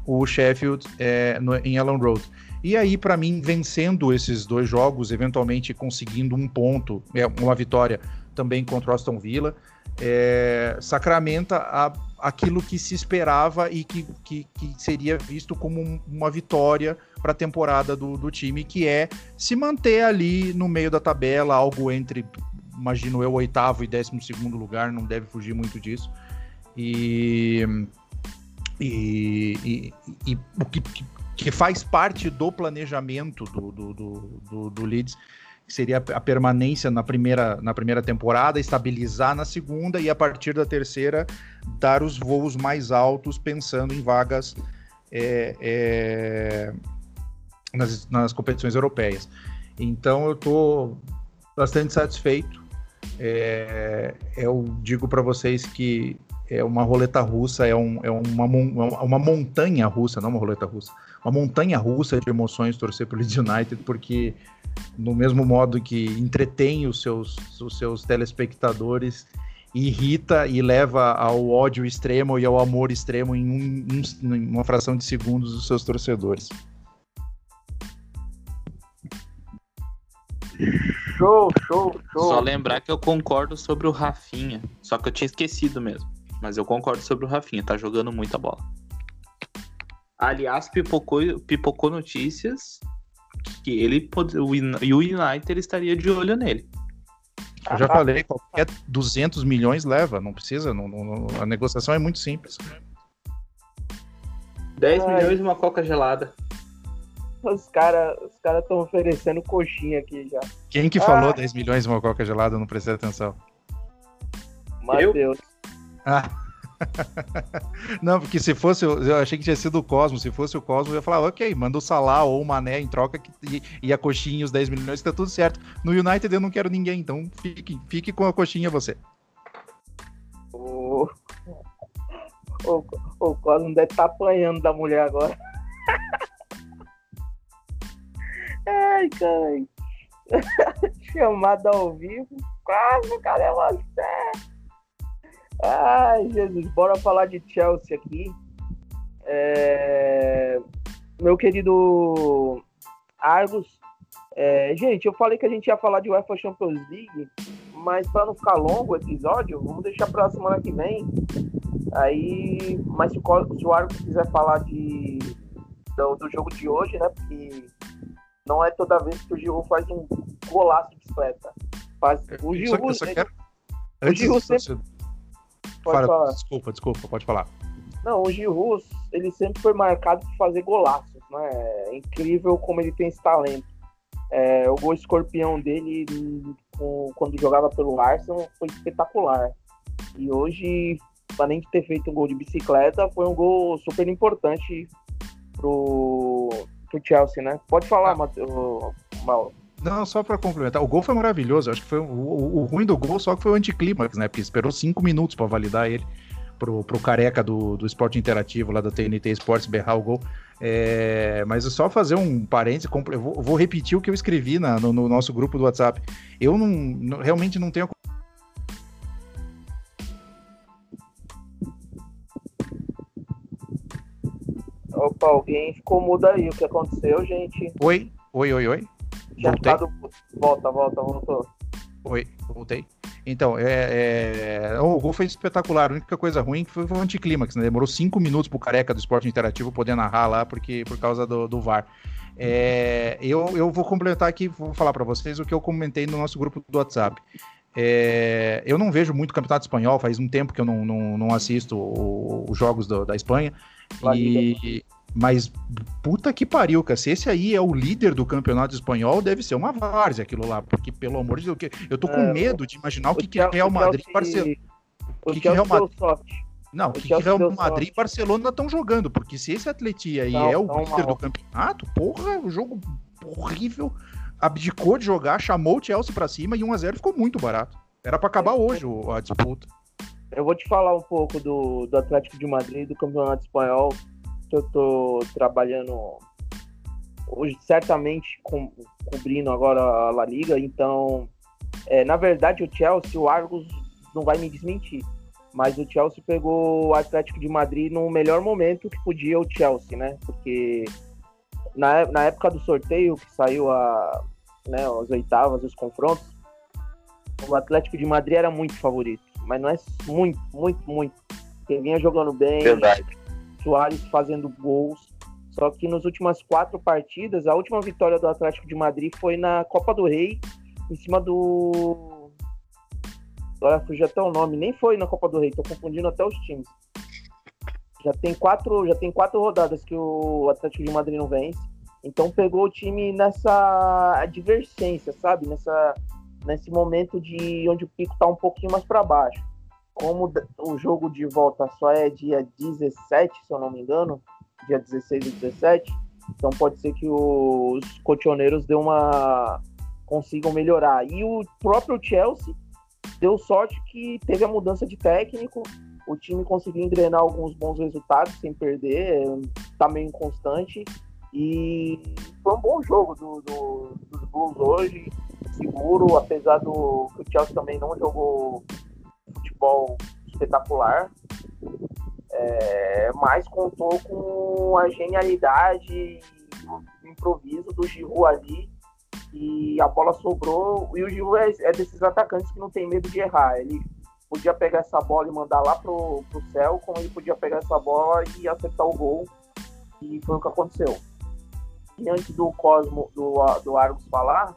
S8: o Sheffield é, no, em Ellen Road. E aí, para mim, vencendo esses dois jogos, eventualmente conseguindo um ponto, é, uma vitória também contra o Aston Villa, é, sacramenta a, aquilo que se esperava e que, que, que seria visto como um, uma vitória para a temporada do, do time, que é se manter ali no meio da tabela, algo entre, imagino eu, oitavo e décimo segundo lugar, não deve fugir muito disso. E, e, e, e o que, que faz parte do planejamento do, do, do, do, do Leeds, que seria a permanência na primeira, na primeira temporada, estabilizar na segunda e a partir da terceira dar os voos mais altos, pensando em vagas é, é, nas, nas competições europeias. Então eu estou bastante satisfeito. É, eu digo para vocês que é uma roleta russa, é, um, é uma, uma montanha russa, não uma roleta russa, uma montanha russa de emoções torcer pelo United, porque no mesmo modo que entretém os seus, os seus telespectadores, irrita e leva ao ódio extremo e ao amor extremo em, um, um, em uma fração de segundos dos seus torcedores.
S3: Show, show, show. Só lembrar que eu concordo sobre o Rafinha. Só que eu tinha esquecido mesmo. Mas eu concordo sobre o Rafinha, tá jogando muita bola. Aliás, pipocou, pipocou notícias que ele pode, o, e o United estaria de olho nele.
S8: Eu já falei, qualquer 200 milhões leva, não precisa, não, não, a negociação é muito simples.
S3: 10 Ai. milhões e uma coca gelada.
S2: Os caras os cara estão oferecendo coxinha aqui já.
S8: Quem que ah. falou 10 milhões e uma coca gelada? Eu não prestei atenção.
S2: Matheus.
S8: Ah. não, porque se fosse, eu achei que tinha sido o Cosmo. Se fosse o Cosmo, eu ia falar, ok, manda o Salah ou o Mané em troca que, e, e, a coxinha os 10 milhões, tá tudo certo. No United eu não quero ninguém, então fique, fique com a coxinha você.
S2: O, o, o Cosmo deve estar tá apanhando da mulher agora. Ai, cara. Chamada ao vivo. Cosmo, cadê você? Ai, Jesus, bora falar de Chelsea aqui. É... Meu querido Argos. É... Gente, eu falei que a gente ia falar de UEFA Champions League, mas para não ficar longo o episódio, vamos deixar para a semana que vem. Aí, mas se o, se o Argos quiser falar de, do, do, jogo de hoje, né? Porque não é toda vez que o Giroud faz um golaço de bicicleta. Faz, o Giroud,
S8: só, quero... o Giroud sempre... Pode Fala, falar. Desculpa, desculpa, pode falar.
S2: Não, o Giroud, ele sempre foi marcado por fazer golaços, né? É incrível como ele tem esse talento. É, o gol escorpião dele quando jogava pelo Arsenal foi espetacular. E hoje, além de ter feito um gol de bicicleta, foi um gol super importante pro, pro Chelsea, né? Pode falar, ah. Matheus, Mauro.
S8: Não, só para complementar, o gol foi maravilhoso. Acho que foi o, o, ruim do gol só que foi o anticlímax, né? Porque esperou cinco minutos para validar ele. pro, pro careca do, do esporte interativo lá da TNT Esportes berrar o gol. É, mas só fazer um parênteses, eu vou, vou repetir o que eu escrevi na, no, no, nosso grupo do WhatsApp. Eu não realmente não tenho.
S2: Opa, alguém ficou mudo aí. O que aconteceu, gente?
S8: Oi, oi, oi, oi.
S2: Voltei. Volta, volta, voltou.
S8: Oi, voltei. Então, é, é, o gol foi espetacular. A única coisa ruim foi, foi o anticlímax, né? Demorou cinco minutos pro careca do esporte interativo poder narrar lá, porque por causa do, do VAR. É, eu, eu vou complementar aqui, vou falar para vocês o que eu comentei no nosso grupo do WhatsApp. É, eu não vejo muito campeonato espanhol, faz um tempo que eu não, não, não assisto os jogos do, da Espanha. E, mas puta que pariu, cara. Se esse aí é o líder do campeonato espanhol, deve ser uma várzea aquilo lá. Porque, pelo amor de Deus, eu tô com é, medo de imaginar o que, que é Real Madrid e Barcelona. O que, que Real Madrid. Não, o que, que Real Madrid e Barcelona estão jogando. Porque se esse atletia aí não, é o líder mal. do campeonato, porra, o jogo horrível. Abdicou de jogar, chamou o Chelsea pra cima e 1x0 ficou muito barato. Era para acabar hoje a disputa.
S2: Eu vou te falar um pouco do, do Atlético de Madrid, do Campeonato Espanhol que eu tô trabalhando hoje, certamente cobrindo agora a La Liga, então, é, na verdade, o Chelsea, o Argos não vai me desmentir, mas o Chelsea pegou o Atlético de Madrid no melhor momento que podia o Chelsea, né? Porque na, na época do sorteio que saiu a, né, as oitavas, os confrontos, o Atlético de Madrid era muito favorito, mas não é muito, muito, muito. Quem vinha jogando bem,
S5: Verdade.
S2: Soares fazendo gols. Só que nas últimas quatro partidas, a última vitória do Atlético de Madrid foi na Copa do Rei, em cima do. Agora fugiu até o nome, nem foi na Copa do Rei, tô confundindo até os times. Já tem quatro, já tem quatro rodadas que o Atlético de Madrid não vence. Então pegou o time nessa advergência, sabe? Nessa, nesse momento de onde o pico tá um pouquinho mais para baixo como o jogo de volta só é dia 17, se eu não me engano, dia 16 e 17, então pode ser que os cotioneiros dê uma consigam melhorar. E o próprio Chelsea deu sorte que teve a mudança de técnico, o time conseguiu engrenar alguns bons resultados sem perder, tá meio inconstante e foi um bom jogo do, do, dos Blues hoje, seguro, apesar do que o Chelsea também não jogou futebol espetacular, é, mas contou com a genialidade e o improviso do Giroud ali e a bola sobrou e o Giroud é, é, desses atacantes que não tem medo de errar. Ele podia pegar essa bola e mandar lá pro, pro céu como ele podia pegar essa bola e acertar o gol e foi o que aconteceu. E antes do Cosmo do, do Argos falar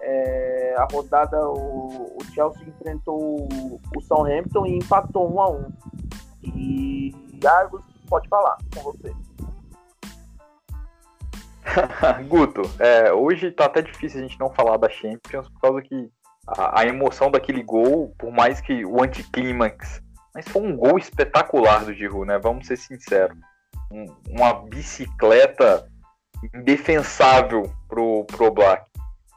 S2: é, a rodada, o, o, Chelsea enfrentou o, Southampton e empatou 1 a 1 E Argos, pode falar com você.
S5: Guto, é, hoje tá até difícil a gente não falar da Champions por causa que a, a emoção daquele gol, por mais que o anticlímax, mas foi um gol espetacular do Giroud, né? Vamos ser sinceros. Um, uma bicicleta indefensável pro, pro Black.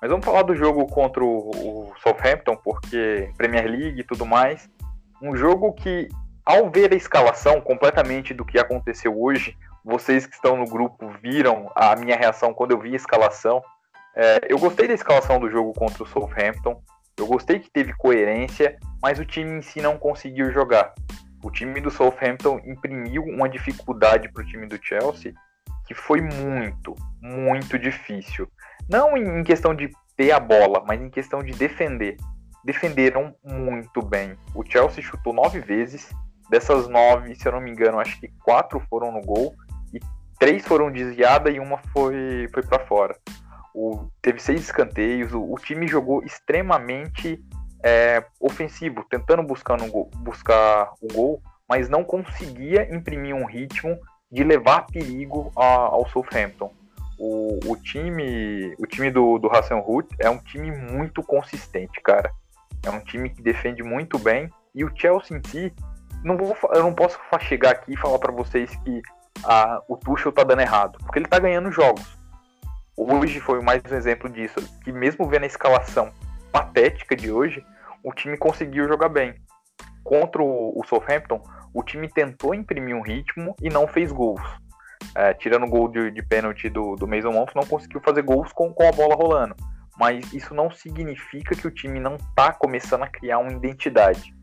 S5: Mas vamos falar do jogo contra o, Southampton, porque Premier League e tudo mais. Um jogo que, ao ver a escalação completamente do que aconteceu hoje, vocês que estão no grupo viram a minha reação quando eu vi a escalação. É, eu gostei da escalação do jogo contra o Southampton. Eu gostei que teve coerência, mas o time em si não conseguiu jogar. O time do Southampton imprimiu uma dificuldade para o time do Chelsea que foi muito, muito difícil. Não em questão de ter a bola, mas em questão de defender. Defenderam muito bem. O Chelsea chutou nove vezes. Dessas nove, se eu não me engano, acho que quatro foram no gol e três foram desviadas e uma foi, foi para fora. O, teve seis escanteios. O, o time jogou extremamente é, ofensivo, tentando buscar, gol, buscar o gol, mas não conseguia imprimir um ritmo de levar perigo a, ao Southampton o, o time o time do, do Hasselhout é um time muito consistente, cara. É um time que defende muito bem. E o Chelsea em si, não vou, eu não posso chegar aqui e falar para vocês que a, o Tuchel tá dando errado, porque ele tá ganhando jogos. Hoje foi mais um exemplo disso, que mesmo vendo a escalação patética de hoje, o time conseguiu jogar bem. Contra o, o Southampton, o time tentou imprimir um ritmo e não fez gols. É, tirando o gol de, de pênalti do, do Mason Mount, não conseguiu fazer gols com, com a bola rolando. Mas isso não significa que o time não está começando a criar uma identidade.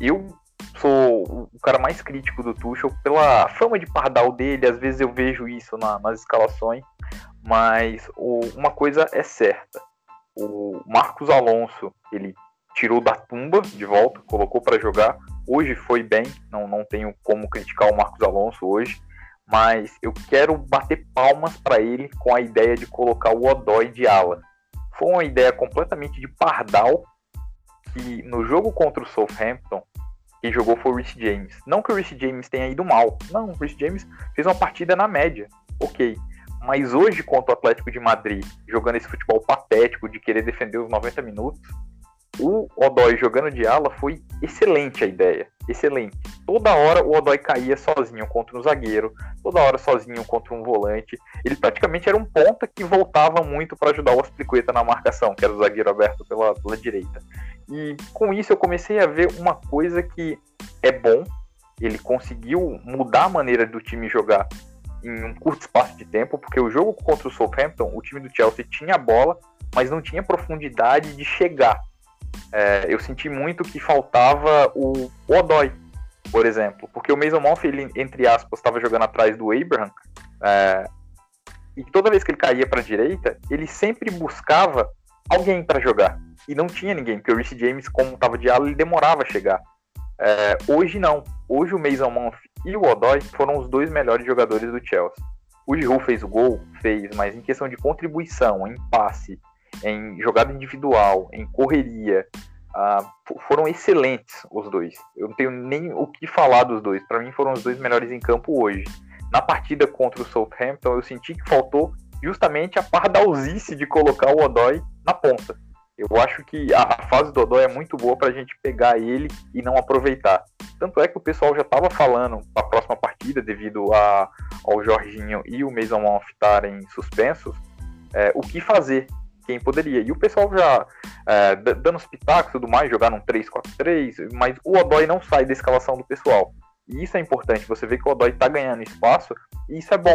S5: Eu sou o cara mais crítico do Tuchel pela fama de pardal dele, às vezes eu vejo isso na, nas escalações, mas o, uma coisa é certa. O Marcos Alonso, ele tirou da tumba de volta, colocou para jogar. Hoje foi bem, não, não tenho como criticar o Marcos Alonso hoje, mas eu quero bater palmas para ele com a ideia de colocar o Odói de ala. Foi uma ideia completamente de pardal que no jogo contra o Southampton quem jogou foi o Rich James. Não que o Rich James tenha ido mal. Não, o Rich James fez uma partida na média. Ok. Mas hoje, contra o Atlético de Madrid, jogando esse futebol patético de querer defender os 90 minutos, o Odói jogando de ala foi excelente a ideia. Excelente. Toda hora o Odói caía sozinho contra um zagueiro, toda hora sozinho contra um volante. Ele praticamente era um ponta que voltava muito para ajudar o Aspliqueta na marcação, que era o zagueiro aberto pela, pela direita. E com isso eu comecei a ver uma coisa que é bom. Ele conseguiu mudar a maneira do time jogar em um curto espaço de tempo, porque o jogo contra o Southampton, o time do Chelsea tinha a bola, mas não tinha profundidade de chegar. É, eu senti muito que faltava o Odoi, por exemplo, porque o Mason Mount, ele, entre aspas, estava jogando atrás do Abraham, é, e toda vez que ele caía para a direita, ele sempre buscava alguém para jogar e não tinha ninguém, porque o Rich James, como estava de ala, ele demorava a chegar. É, hoje não. Hoje o Mason Mount e o Odoi foram os dois melhores jogadores do Chelsea. O Giroud fez o gol, fez, mas em questão de contribuição, em passe, em jogada individual, em correria, uh, foram excelentes os dois. Eu não tenho nem o que falar dos dois. Para mim foram os dois melhores em campo hoje. Na partida contra o Southampton, eu senti que faltou justamente a pardalzice de colocar o Odoi na ponta. Eu acho que a fase do Odói é muito boa para a gente pegar ele e não aproveitar. Tanto é que o pessoal já estava falando para a próxima partida, devido a, ao Jorginho e o Mason Mount estarem suspensos, é, o que fazer, quem poderia. E o pessoal já é, dando os pitacos e tudo mais, jogar num 3-4-3, mas o Odói não sai da escalação do pessoal. E isso é importante, você vê que o Odói está ganhando espaço, e isso é bom.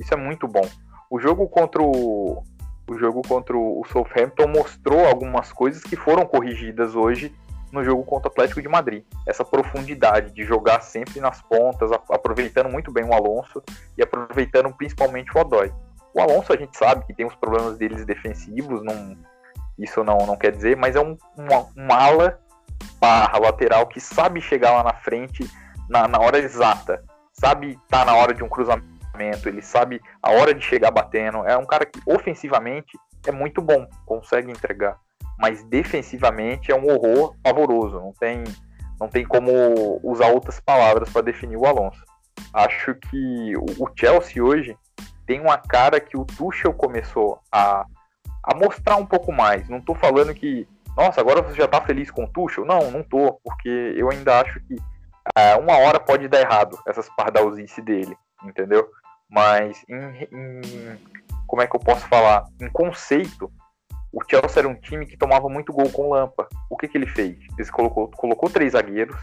S5: Isso é muito bom. O jogo contra o, o jogo contra o Southampton mostrou algumas coisas que foram corrigidas hoje no jogo contra o Atlético de Madrid. Essa profundidade de jogar sempre nas pontas, aproveitando muito bem o Alonso e aproveitando principalmente o Odói. O Alonso a gente sabe que tem os problemas deles defensivos, não, isso não, não quer dizer, mas é um, um, um ala barra lateral que sabe chegar lá na frente na, na hora exata, sabe estar tá na hora de um cruzamento ele sabe a hora de chegar batendo. É um cara que ofensivamente é muito bom, consegue entregar, mas defensivamente é um horror pavoroso. Não tem, não tem como usar outras palavras para definir o Alonso. Acho que o Chelsea hoje tem uma cara que o Tuchel começou a, a mostrar um pouco mais. Não estou falando que, nossa, agora você já está feliz com o Tuchel? Não, não tô, porque eu ainda acho que é, uma hora pode dar errado essas pardalzice dele, entendeu? Mas em, em, como é que eu posso falar? Em conceito, o Chelsea era um time que tomava muito gol com Lampa. O que, que ele fez? Ele colocou, colocou três zagueiros,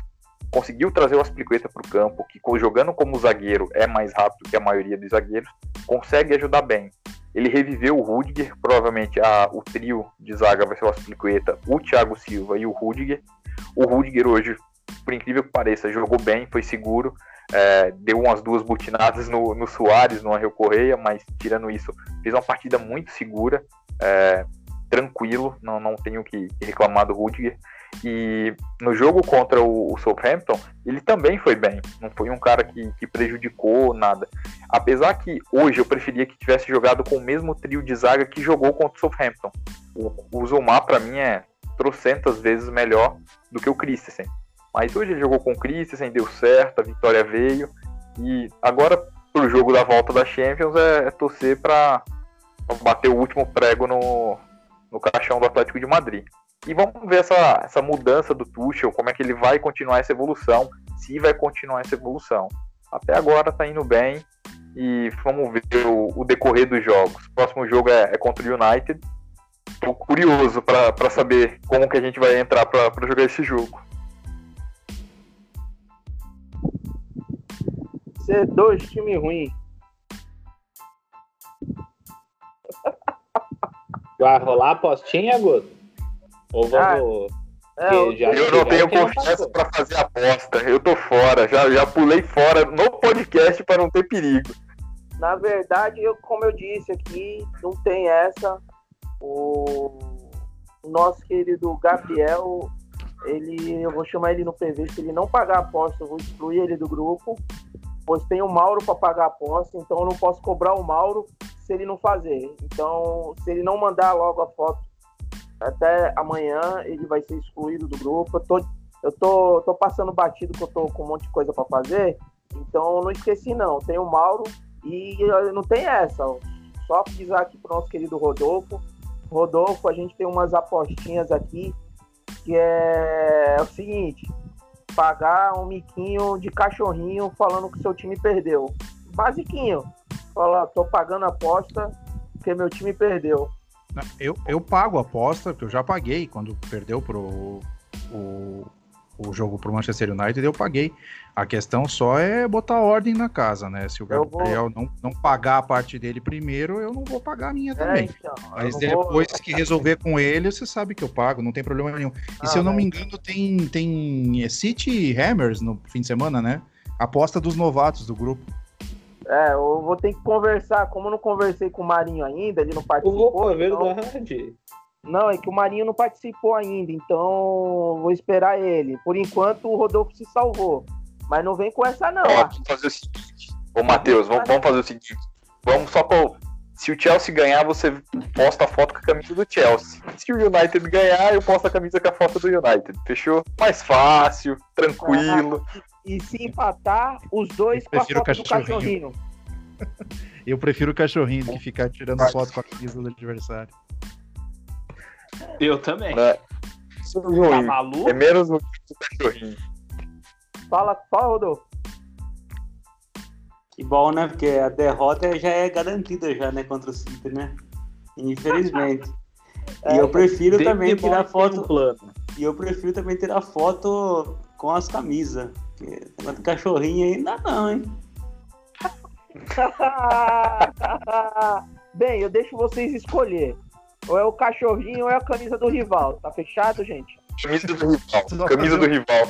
S5: conseguiu trazer o Aspliqueta para o campo, que jogando como zagueiro é mais rápido que a maioria dos zagueiros, consegue ajudar bem. Ele reviveu o Rudiger, provavelmente a, o trio de zaga vai ser o Aspliqueta, o Thiago Silva e o Rudiger. O Rudiger hoje, por incrível que pareça, jogou bem, foi seguro, é, deu umas duas butinadas no, no Soares, no Angel Correia, mas tirando isso, fez uma partida muito segura, é, tranquilo, não, não tenho que reclamar do Rudiger. E no jogo contra o, Southampton, ele também foi bem, não foi um cara que, que prejudicou nada. Apesar que hoje eu preferia que tivesse jogado com o mesmo trio de zaga que jogou contra o Southampton. O, o Zumar, para mim, é trocentas vezes melhor do que o Christensen. Mas hoje ele jogou com o Christensen, deu certo, a vitória veio. E agora, pro jogo da volta da Champions, é, é torcer para bater o último prego no, no caixão do Atlético de Madrid. E vamos ver essa, essa mudança do Tuchel, como é que ele vai continuar essa evolução, se vai continuar essa evolução. Até agora tá indo bem e vamos ver o, o decorrer dos jogos. O próximo jogo é, é contra o United. Tô curioso para saber como que a gente vai entrar para jogar esse jogo.
S2: ser dois times ruins.
S3: Vai rolar a apostinha, Guto? Ou vamos.
S2: É,
S3: Que
S2: eu-
S3: já-
S5: Eu não tenho confiança pra fazer aposta. Eu tô fora. Já, já pulei fora no podcast pra não ter perigo.
S2: Na verdade, eu, como eu disse aqui, não tem essa. O, o nosso querido Gabriel, ele, eu vou chamar ele no PV. Se ele não pagar a aposta, eu vou excluir ele do grupo. Pois tem o Mauro para pagar a aposta, então eu não posso cobrar o Mauro se ele não fazer. Então, se ele não mandar logo a foto até amanhã, ele vai ser excluído do grupo. Eu tô, eu tô, tô passando batido que eu tô com um monte de coisa para fazer. Então, não esqueci não. Tem o Mauro e eh, não tem essa. Só avisar aqui pro nosso querido Rodolfo. Rodolfo, a gente tem umas apostinhas aqui que é, o seguinte: pagar um miquinho de cachorrinho falando que seu time perdeu. Basiquinho. Falar, tô pagando a aposta porque meu time perdeu.
S8: Eu, eu pago a aposta, que eu já paguei quando perdeu pro o, o jogo pro Manchester United, eu paguei. A questão só é botar ordem na casa, né? Se o
S2: Eu vou-
S8: Gabriel não, não pagar a parte dele primeiro, eu não vou pagar a minha
S2: É,
S8: também.
S2: então,
S8: Mas
S2: não vou-
S8: depois que resolver com ele, você sabe que eu pago, não tem problema nenhum. E
S2: Ah,
S8: se eu não me
S2: mas-
S8: engano, tem, tem é, City Hammers no fim de semana, né? Aposta dos novatos do grupo.
S2: É, eu vou ter que conversar. Como eu não conversei com o Marinho ainda, ele não participou.
S3: Opa, é
S2: então-
S3: verdade.
S2: Não, é que o Marinho não participou ainda, então vou esperar ele. Por enquanto o Rodolfo se salvou. Mas não vem com essa não.
S5: Ó, vamos fazer o seguinte. Ô, Matheus, vamos, vamos fazer o seguinte. Vamos só pra. Se o Chelsea ganhar, você posta a foto com a camisa do Chelsea. Se o United ganhar, eu posto a camisa com a foto do United. Fechou? Mais fácil, tranquilo.
S2: E se empatar, os dois
S8: Eu
S2: com a
S8: prefiro
S2: foto do
S8: cachorrinho.
S2: cachorrinho.
S8: Eu prefiro o cachorrinho do que ficar tirando foto com a camisa do adversário.
S3: Eu também.
S5: É
S3: Tá maluco?
S5: É menos ruim que o cachorrinho.
S2: Fala, fala, Rodolfo.
S10: Que bom, né? Porque a derrota já é garantida já, né? Contra o City, né? Infelizmente. E
S2: É,
S10: eu prefiro
S3: David
S10: também tirar foto.
S3: um plano.
S10: E eu prefiro também tirar foto com as camisas. Porque cachorrinho dá não, hein?
S2: Bem, eu deixo vocês escolher. Ou é o cachorrinho ou é a camisa do rival. Tá fechado, gente?
S5: Camisa do rival. Camisa do rival.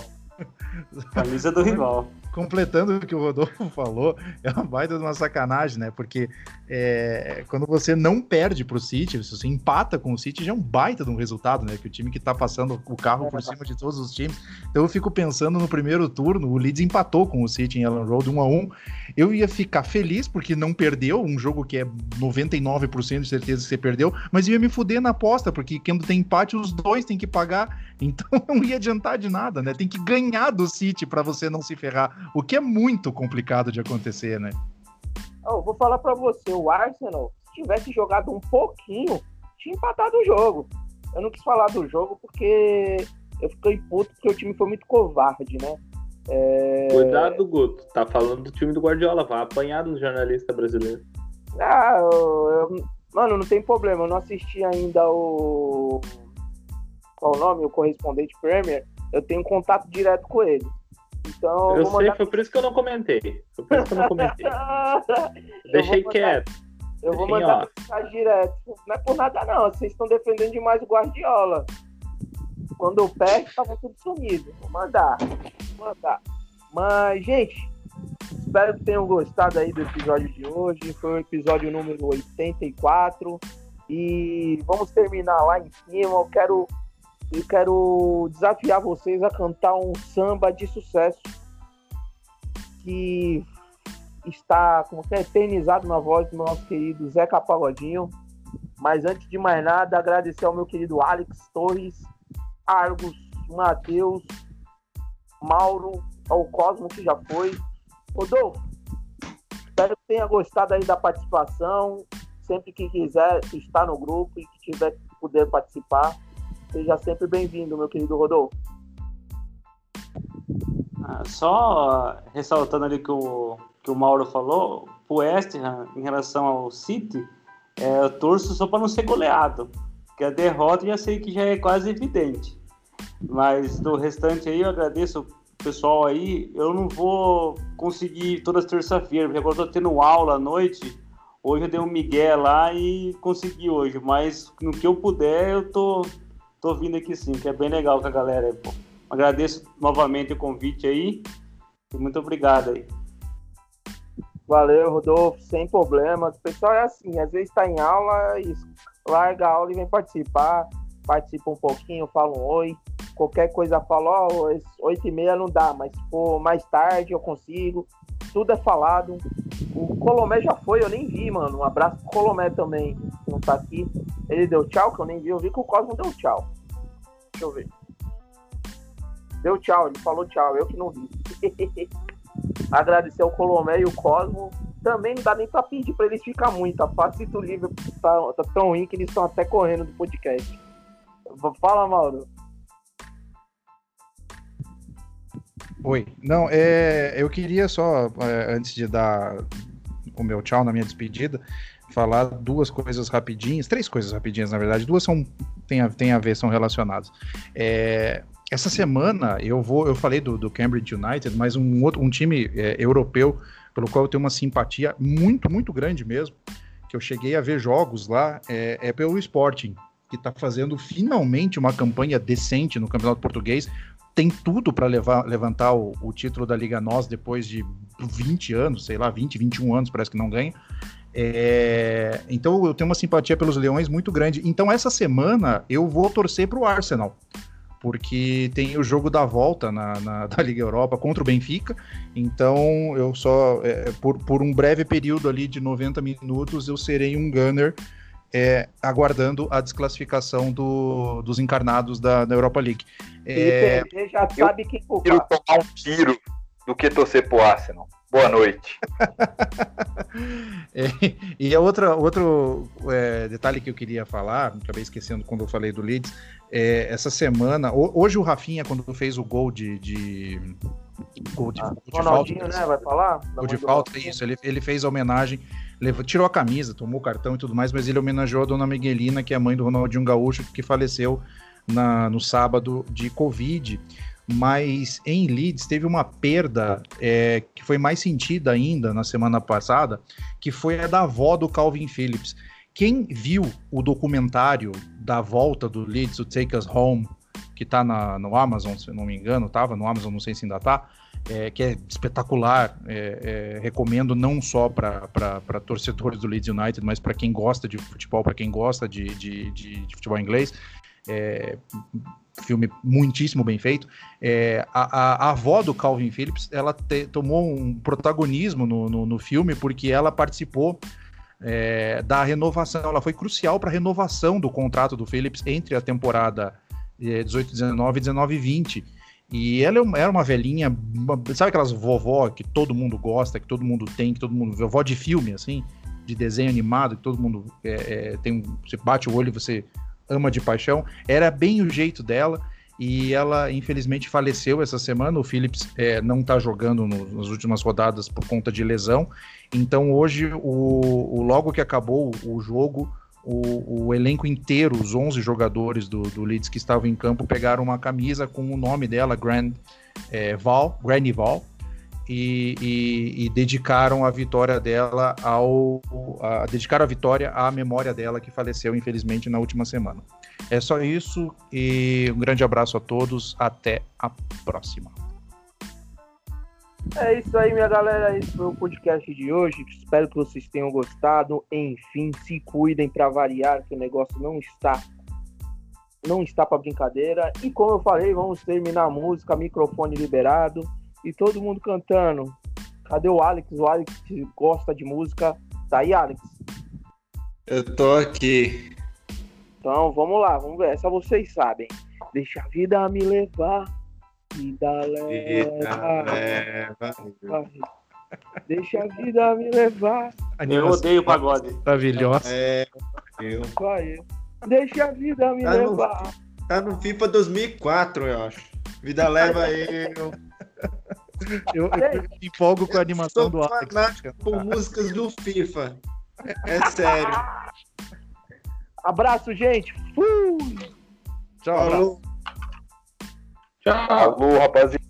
S10: Camisa do rival.
S8: Completando o que o Rodolfo falou, é uma baita de uma sacanagem, né? Porque é, quando você não perde pro City, se você empata com o City, já é um baita de um resultado, né? Que o time que tá passando o carro por cima de todos os times. Então eu fico pensando no primeiro turno, o Leeds empatou com o City em Ellen Road 1 a 1 Eu ia ficar feliz porque não perdeu, um jogo que é 99% de certeza que você perdeu, mas ia me fuder na aposta, porque quando tem empate, os dois têm que pagar. Então não ia adiantar de nada, né? Tem que ganhar do City para você não se ferrar, o que é muito complicado de acontecer, né?
S2: Eu vou falar pra você, o Arsenal, se tivesse jogado um pouquinho, tinha empatado o jogo. Eu não quis falar do jogo porque eu fiquei puto porque o time foi muito covarde, né? É...
S3: Cuidado, Guto. Tá falando do time do Guardiola. Vai apanhar do jornalista brasileiro.
S2: Ah, eu- eu- mano, não tem problema. Eu não assisti ainda o. Qual o nome? O correspondente Premier. Eu tenho contato direto com ele. Então,
S3: Eu sei, foi por isso que eu não comentei. Foi por isso que eu não comentei.
S2: Eu
S3: Deixei
S2: mandar-
S3: quieto.
S2: Eu vou
S3: Deixei
S2: mandar mensagem direto. Não é por nada, não. Vocês estão defendendo demais o Guardiola. Quando eu perde, tava tudo sumido. Vou mandar. Vou mandar. Mas, gente, espero que tenham gostado aí do episódio de hoje. Foi o episódio número 84. E vamos terminar lá em cima. Eu quero, eu quero desafiar vocês a cantar um samba de sucesso que está como que é, eternizado na voz do nosso querido Zeca Pagodinho. Mas antes de mais nada, agradecer ao meu querido Alex Torres, Argos, Matheus, Mauro, ao Cosmo que já foi. Rodolfo, espero que tenha gostado aí da participação. Sempre que quiser estar no grupo e que tiver puder participar, seja sempre bem-vindo, meu querido Rodolfo.
S10: Ah, só ressaltando ali que o, que o Mauro falou, o West Ham, em relação ao City, é, eu torço só para não ser goleado. Porque a derrota já sei que já é quase evidente. Mas do restante aí eu agradeço pessoal aí, eu não vou conseguir todas as terça-feiras, porque agora eu tô tendo aula à noite. Hoje eu dei um migué lá e consegui hoje, mas no que eu puder, eu tô, tô vindo aqui sim, que é bem legal com a galera pô. Agradeço novamente o convite aí e muito obrigado aí.
S2: Valeu, Rodolfo, sem problemas. O pessoal é assim, às vezes está em aula e larga a aula e vem participar, participa um pouquinho, fala um oi. Qualquer coisa fala, ó, oh, oito e meia não dá, mas se for mais tarde eu consigo. Tudo é falado. O Colomé já foi, eu nem vi, mano. Um abraço pro Colomé também, que não tá aqui. Ele deu tchau, que eu nem vi. Eu vi que o Cosmo deu tchau. Deixa eu ver. Deu tchau, ele falou tchau, eu que não vi. Agradecer ao Colomé e o Cosmo. Também não dá nem pra pedir pra eles ficar muito. A Facito Livre tá, tá tão ruim que eles estão até correndo do podcast. Fala, Mauro.
S8: Oi. Não, é, eu queria só, é, antes de dar o meu tchau na minha despedida, falar duas coisas rapidinhas, três coisas rapidinhas, na verdade. Duas são tem a, tem a ver, são relacionadas. É, essa semana eu vou, eu falei do, do Cambridge United, mas um outro, um time é, europeu pelo qual eu tenho uma simpatia muito, muito grande mesmo, que eu cheguei a ver jogos lá, é, é pelo Sporting, que está fazendo finalmente uma campanha decente no Campeonato Português. Tem tudo para levantar o, o, título da Liga Nós depois de 20 anos, sei lá, 20, 21 anos, parece que não ganha. É, então eu tenho uma simpatia pelos Leões muito grande. Então essa semana eu vou torcer para o Arsenal porque tem o jogo da volta na, na, da Liga Europa contra o Benfica. Então, eu só, é, por, por um breve período ali de 90 minutos, eu serei um gunner é, aguardando a desclassificação do, dos encarnados da, da Europa League.
S2: É, Felipe, já sabe que
S5: eu prefiro tomar um tiro do que torcer pro Arsenal. Boa noite.
S8: é, e a outra, outro é, detalhe que eu queria falar, acabei esquecendo quando eu falei do Leeds, é, essa semana, hoje o Rafinha, quando fez o gol de. de
S2: gol de, ah, gol de Ronaldinho, falta, né? Vai falar?
S8: Gol de falta, isso. Ele, ele fez a homenagem, levou, tirou a camisa, tomou o cartão e tudo mais, mas ele homenageou a dona Miguelina, que é a mãe do Ronaldinho Gaúcho, que faleceu na, no sábado de Covid. Mas em Leeds teve uma perda é, que foi mais sentida ainda na semana passada, que foi a da avó do Calvin Phillips. Quem viu o documentário da volta do Leeds, o Take Us Home, que está no Amazon, se eu não me engano, estava no Amazon, não sei se ainda está, é, que é espetacular. É, é, recomendo não só para torcedores do Leeds United, mas para quem gosta de futebol, para quem gosta de, de, de, de futebol inglês. É, filme muitíssimo bem feito. É, a, a, avó do Calvin Phillips, ela te, tomou um protagonismo no, no, no, filme porque ela participou é, da renovação. Ela foi crucial para a renovação do contrato do Phillips entre a temporada é, 18-19 e 19-20. E ela é era uma velhinha, sabe aquelas vovó que todo mundo gosta, que todo mundo tem, que todo mundo. vovó de filme, assim, de desenho animado, que todo mundo é, é, tem. Você bate o olho e você ama de paixão. Era bem o jeito dela e ela infelizmente faleceu essa semana. O Phillips é, não está jogando no, nas últimas rodadas por conta de lesão então hoje, o, o logo que acabou o jogo, o, o, elenco inteiro, os 11 jogadores do, do Leeds que estavam em campo, pegaram uma camisa com o nome dela, Grand é, Val, Granny Val, e, e, e, dedicaram a vitória dela ao. A, dedicaram a vitória à memória dela que faleceu, infelizmente, na última semana. É só isso e um grande abraço a todos. Até a próxima.
S2: É isso aí, minha galera. Esse foi o podcast de hoje. Espero que vocês tenham gostado. Enfim, se cuidem para variar, que o negócio não está não está para brincadeira. E como eu falei, vamos terminar a música, microfone liberado e todo mundo cantando. Cadê o Alex? O Alex gosta de música. Tá aí, Alex?
S7: Eu tô aqui.
S2: Então, vamos lá, vamos ver. Essa vocês sabem. Deixa a vida me levar vida leva. leva. Deixa a vida me levar.
S10: Eu odeio pagode.
S8: Maravilhosa.
S7: É, eu.
S2: Deixa a vida me
S7: tá
S2: levar.
S7: No, tá no FIFA 2004, eu acho. Vida leva eu.
S8: Eu, eu empolgo com a animação do Alex.
S7: Com músicas do FIFA. É, é sério.
S2: Abraço, gente. Fui.
S8: Tchau.
S5: Tchau. Alô, rapaziada.